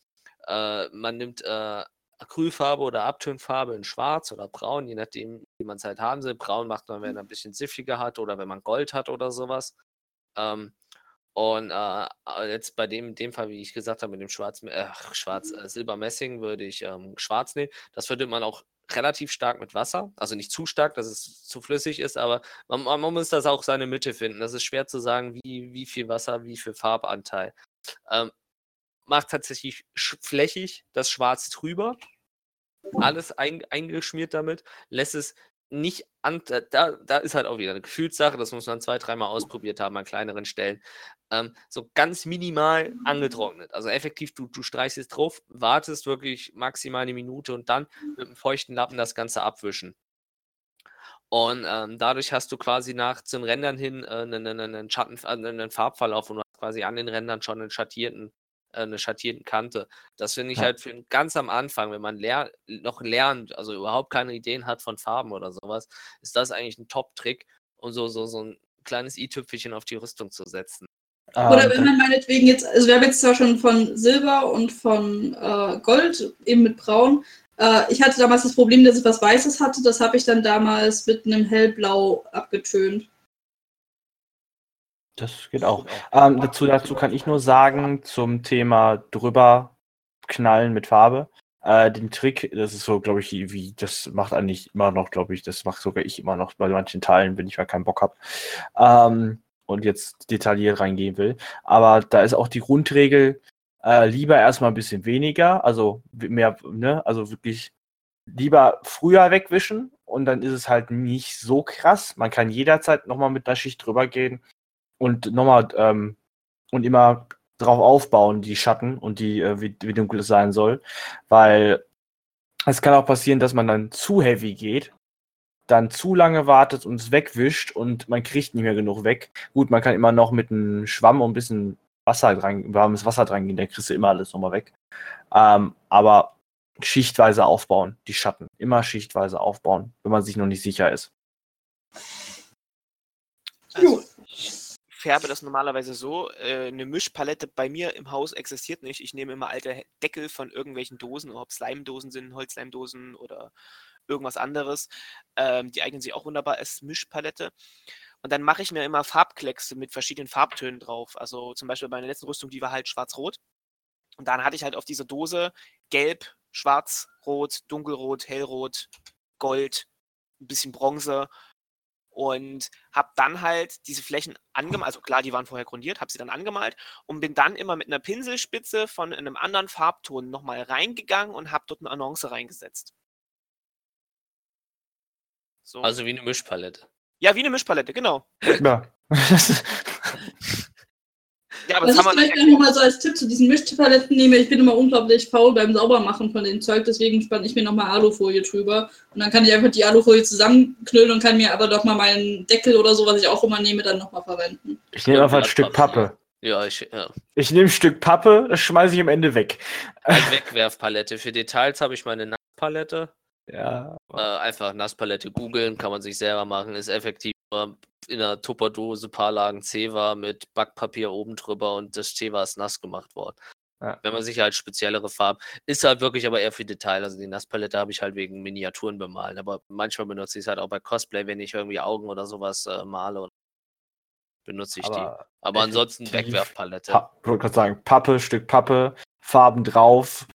Äh, man nimmt äh, Acrylfarbe oder Abtönfarbe in Schwarz oder Braun, je nachdem, wie man es halt haben will. Braun macht man, wenn er ein bisschen siffiger hat oder wenn man Gold hat oder sowas. Ähm, und äh, jetzt bei dem, dem Fall, wie ich gesagt habe, mit dem Schwarz, äh, Schwarz, äh, Silbermessing würde ich ähm, Schwarz nehmen. Das würde man auch relativ stark mit Wasser. Also nicht zu stark, dass es zu flüssig ist, aber man, man muss das auch seine Mitte finden. Das ist schwer zu sagen, wie, wie viel Wasser, wie viel Farbanteil. Ähm, macht tatsächlich flächig das Schwarz drüber. Alles ein, eingeschmiert damit, lässt es nicht an, da, da ist halt auch wieder eine Gefühlssache, das muss man zwei, dreimal ausprobiert haben an kleineren Stellen. Ähm, so ganz minimal angetrocknet. Also effektiv, du, du streichst es drauf, wartest wirklich maximal eine Minute und dann mit einem feuchten Lappen das Ganze abwischen. Und ähm, dadurch hast du quasi nach zum Rändern hin äh, einen, einen, Schatten, äh, einen Farbverlauf und du hast quasi an den Rändern schon einen schattierten äh, eine schattierten Kante. Das finde ich ja. halt für ganz am Anfang, wenn man ler noch lernt, also überhaupt keine Ideen hat von Farben oder sowas, ist das eigentlich ein Top-Trick, um so, so, so ein kleines i-Tüpfelchen auf die Rüstung zu setzen. Oder wenn man meinetwegen jetzt, also wir haben jetzt zwar schon von Silber und von äh, Gold, eben mit Braun. Äh, ich hatte damals das Problem, dass ich was Weißes hatte. Das habe ich dann damals mit einem Hellblau abgetönt. Das geht auch. Ähm, dazu, dazu kann ich nur sagen, zum Thema drüber knallen mit Farbe. Äh, den Trick, das ist so, glaube ich, wie, das macht eigentlich immer noch, glaube ich, das macht sogar ich immer noch bei manchen Teilen, wenn ich mal keinen Bock habe. Ähm, und jetzt detailliert reingehen will. Aber da ist auch die Grundregel, äh, lieber erstmal ein bisschen weniger, also mehr, ne, also wirklich lieber früher wegwischen und dann ist es halt nicht so krass. Man kann jederzeit nochmal mit einer Schicht drüber gehen und nochmal ähm, und immer drauf aufbauen, die Schatten und die, äh, wie, wie dunkel es sein soll. Weil es kann auch passieren, dass man dann zu heavy geht, dann zu lange wartet und es wegwischt und man kriegt nicht mehr genug weg. Gut, man kann immer noch mit einem Schwamm und ein bisschen Wasser dran, warmes Wasser dran gehen, dann kriegst du immer alles nochmal weg. Ähm, aber schichtweise aufbauen, die Schatten. Immer schichtweise aufbauen, wenn man sich noch nicht sicher ist. Also, färbe das normalerweise so. Äh, eine Mischpalette bei mir im Haus existiert nicht. Ich nehme immer alte Deckel von irgendwelchen Dosen, ob es Leimdosen sind, Holzleimdosen oder irgendwas anderes. Ähm, die eignen sich auch wunderbar als Mischpalette. Und dann mache ich mir immer Farbkleckse mit verschiedenen Farbtönen drauf. Also zum Beispiel meine letzten Rüstung, die war halt schwarz-rot. Und dann hatte ich halt auf dieser Dose gelb, schwarz, rot, dunkelrot, hellrot, gold, ein bisschen Bronze und habe dann halt diese Flächen angemalt, also klar, die waren vorher grundiert, habe sie dann angemalt und bin dann immer mit einer Pinselspitze von einem anderen Farbton nochmal reingegangen und habe dort eine Annonce reingesetzt. So. Also wie eine Mischpalette. Ja, wie eine Mischpalette, genau. Ja. Ja, aber das, haben wir vielleicht nochmal so als Tipp zu diesen Mischpaletten nehme. Ich bin immer unglaublich faul beim Saubermachen von dem Zeug, deswegen spanne ich mir nochmal Alufolie drüber. Und dann kann ich einfach die Alufolie zusammenknüllen und kann mir aber doch mal meinen Deckel oder so, was ich auch immer nehme, dann nochmal verwenden. Ich nehme einfach ein Stück Pappe. Ja, ich, ja. Ich nehme ein Stück Pappe, das schmeiße ich am Ende weg. Eine Wegwerfpalette. Für Details habe ich meine Nasspalette. Ja. Äh, einfach Nasspalette googeln, kann man sich selber machen, ist effektiv in einer Tupperdose paar Lagen Zewa mit Backpapier oben drüber und das Zewa ist nass gemacht worden. Ja. Wenn man sich halt speziellere Farben, ist halt wirklich aber eher für Detail. Also die Nasspalette habe ich halt wegen Miniaturen bemalen, aber manchmal benutze ich es halt auch bei Cosplay, wenn ich irgendwie Augen oder sowas äh, male benutze ich aber die. Aber ansonsten Wegwerfpalette. Pa ich wollte gerade sagen, Pappe, Stück Pappe, Farben drauf,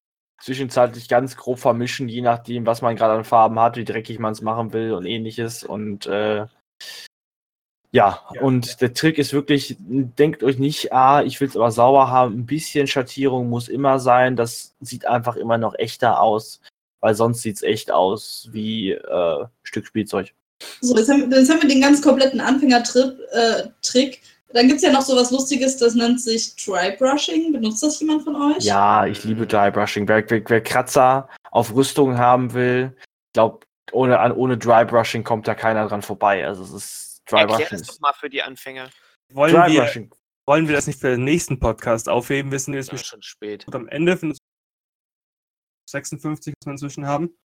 zwischenzeitlich ganz grob vermischen, je nachdem, was man gerade an Farben hat, wie dreckig man es machen will und ähnliches. Und äh, ja, ja, und der Trick ist wirklich, denkt euch nicht, ah, ich will es aber sauber haben, ein bisschen Schattierung muss immer sein, das sieht einfach immer noch echter aus, weil sonst sieht es echt aus wie äh, Stück Spielzeug. So, jetzt haben, jetzt haben wir den ganz kompletten Anfänger-Trick. Äh, Dann gibt es ja noch so was Lustiges, das nennt sich Dry Brushing. Benutzt das jemand von euch? Ja, ich liebe Dry Brushing. Wer, wer, wer Kratzer auf Rüstung haben will, ich glaube, ohne, an, ohne Dry Brushing kommt da keiner dran vorbei. Also es ist Dry Erklär Brushing. das doch ist- mal für die Anfänger. Wollen Dry wir, wollen wir das nicht für den nächsten Podcast aufheben? Wir sind jetzt Ja, schon spät. am Ende von 56, was wir inzwischen haben.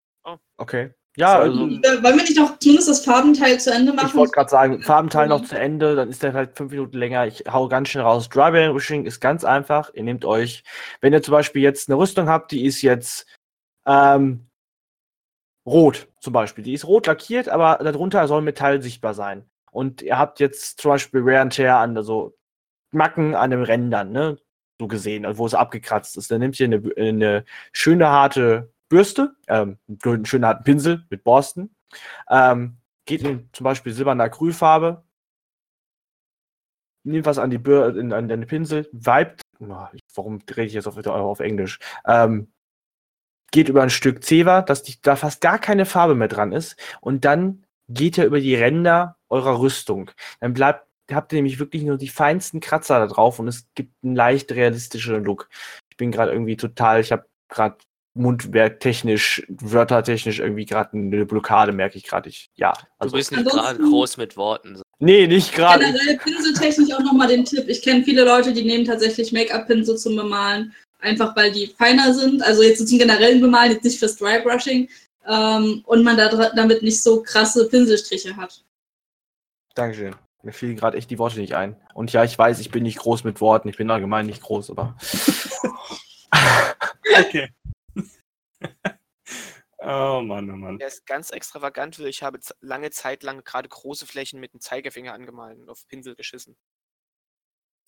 Okay. Ja, also Wollen wir nicht noch zumindest das Farbenteil zu Ende machen? ich wollte gerade sagen, Farbenteil noch zu Ende, dann ist der vielleicht fünf Minuten länger. Ich hau ganz schnell raus. Dry Brushing ist ganz einfach. Ihr nehmt euch, wenn ihr zum Beispiel jetzt eine Rüstung habt, die ist jetzt ähm, rot zum Beispiel. Die ist rot lackiert, aber darunter soll Metall sichtbar sein. Und ihr habt jetzt zum Beispiel Wear and Tear an, also Macken an den Rändern, ne? So gesehen, also wo es abgekratzt ist. Dann nehmt ihr eine, eine schöne harte Bürste, ähm, einen schönen harten Pinsel mit Borsten. Ähm, geht in zum Beispiel silberne Acrylfarbe, nimmt was an die Bür in, an den Pinsel, vibet, oh, warum rede ich jetzt auf, auf Englisch, ähm, geht über ein Stück Zewa, dass die, da fast gar keine Farbe mehr dran ist und dann geht er über die Ränder eurer Rüstung. Dann bleibt, habt ihr nämlich wirklich nur die feinsten Kratzer da drauf und es gibt einen leicht realistischen Look. Ich bin gerade irgendwie total, ich habe gerade mundwerktechnisch, wörtertechnisch irgendwie gerade eine Blockade, merke ich gerade. Ich, ja, Du also, bist nicht gerade groß mit Worten. nee, nicht gerade. Generell pinseltechnisch auch nochmal den Tipp. Ich kenne viele Leute, die nehmen tatsächlich Make-up-Pinsel zum Bemalen, einfach weil die feiner sind. Also jetzt zum generellen Bemalen, jetzt nicht fürs Dry Brushing. Ähm, und man da damit nicht so krasse Pinselstriche hat. Dankeschön. Mir fielen gerade echt die Worte nicht ein. Und ja, ich weiß, ich bin nicht groß mit Worten. Ich bin allgemein nicht groß, aber. Okay. Oh Mann, oh Mann. Der ist ganz extravagant, weil ich habe lange Zeit lang gerade große Flächen mit dem Zeigefinger angemalt und auf Pinsel geschissen.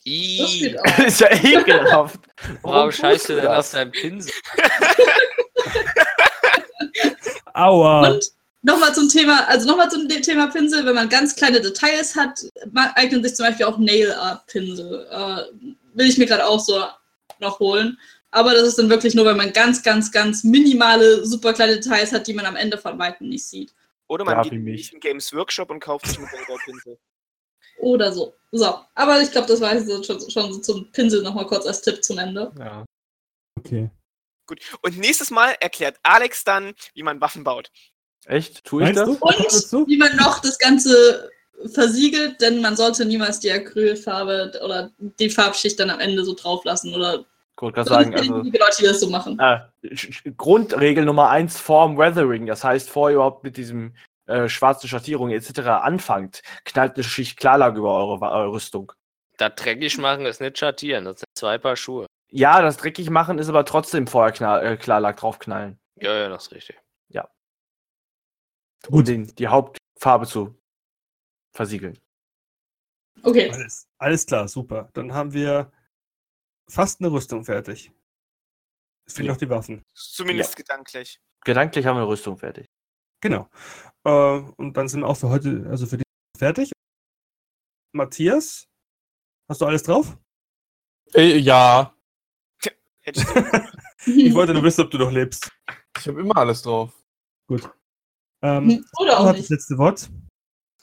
Das ist ja ekelhaft. warum tust scheißt du denn auf das? deinem Pinsel? Aua. Und nochmal zum Thema, also nochmal zum Thema Pinsel, wenn man ganz kleine Details hat, eignen sich zum Beispiel auch Nail Art Pinsel. Äh, will ich mir gerade auch so noch holen. Aber das ist dann wirklich nur, wenn man ganz, ganz, ganz minimale, super kleine Details hat, die man am Ende von Weitem nicht sieht. Oder man geht wie in Games Workshop und kauft sich einen Pinsel. Oder so. So. Aber ich glaube, das war so, schon, schon so zum Pinsel nochmal kurz als Tipp zum Ende. Ja. Okay. Gut. Und nächstes Mal erklärt Alex dann, wie man Waffen baut. Echt? Tue ich Meinst das? du? Wie man noch das Ganze versiegelt, denn man sollte niemals die Acrylfarbe oder die Farbschicht dann am Ende so drauf lassen. Oder wollte gerade sagen, es gibt also. einige Leute, die das so machen. Äh, Grundregel Nummer eins vorm Weathering, das heißt, bevor ihr überhaupt mit diesem äh, schwarzen Schattierung etc. anfangt, knallt eine Schicht Klarlack über eure, eure Rüstung. Das dreckig machen ist nicht schattieren, das sind zwei Paar Schuhe. Ja, das dreckig machen ist aber trotzdem vorher knall, äh, Klarlack draufknallen, Ja, ja, das ist richtig. um den, die Hauptfarbe zu versiegeln. Okay. Alles, alles klar, super. Dann haben wir fast eine Rüstung fertig. Es fehlen Ja. noch die Waffen. Zumindest gedanklich. Gedanklich haben wir eine Rüstung fertig. Genau. Äh, und dann sind wir auch für heute, also für die fertig. Matthias, hast du alles drauf? Äh, ja, ich wollte nur wissen, ob du noch lebst. ich habe immer alles drauf. Gut. Ähm, Oder du auch hast das nicht. letzte Wort.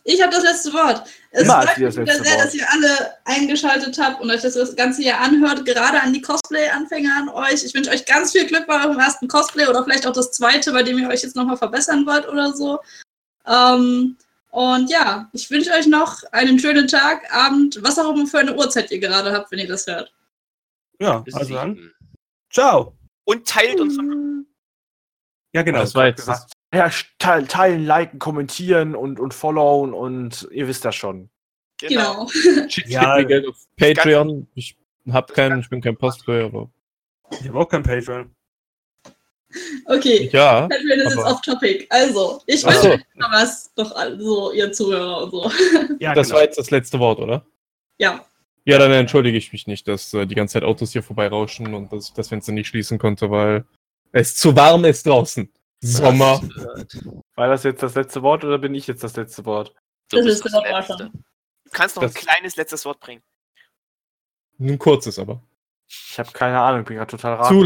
Ich habe das letzte Wort. Es Immer freut mich wieder sehr, Wort. dass ihr alle eingeschaltet habt und euch das ganze hier anhört. Gerade an die Cosplay-Anfänger an euch. Ich wünsche euch ganz viel Glück bei eurem ersten Cosplay oder vielleicht auch das zweite, bei dem ihr euch jetzt nochmal verbessern wollt oder so. Ähm, und ja, ich wünsche euch noch einen schönen Tag, Abend, was auch immer für eine Uhrzeit ihr gerade habt, wenn ihr das hört. Ja, Bis also dann. Ciao. Und teilt unseren. Ja, genau. das war jetzt das, Ja, teil- teilen, liken, kommentieren und, und followen und ihr wisst das schon. Genau. Genau. Schickt Ja. mir Geld auf Patreon. Ich hab keinen, ich bin kein Postboy, aber Ich habe auch kein Patreon. Okay. ja. Patreon ist jetzt aber- off-topic. Also, ich Ach so. was, doch all- so, ihr Zuhörer und so. Ja, Das genau. war jetzt das letzte Wort, oder? Ja. Ja, dann entschuldige ich mich nicht, dass äh, die ganze Zeit Autos hier vorbeirauschen und dass ich das Fenster nicht schließen konnte, weil es zu warm ist draußen. Sommer. War das jetzt das letzte Wort oder bin ich jetzt das letzte Wort? Du Das ist das Letzte. Du kannst noch Das- ein kleines letztes Wort bringen. Ein kurzes aber. Ich habe keine Ahnung, bin gerade total Zu ratlos.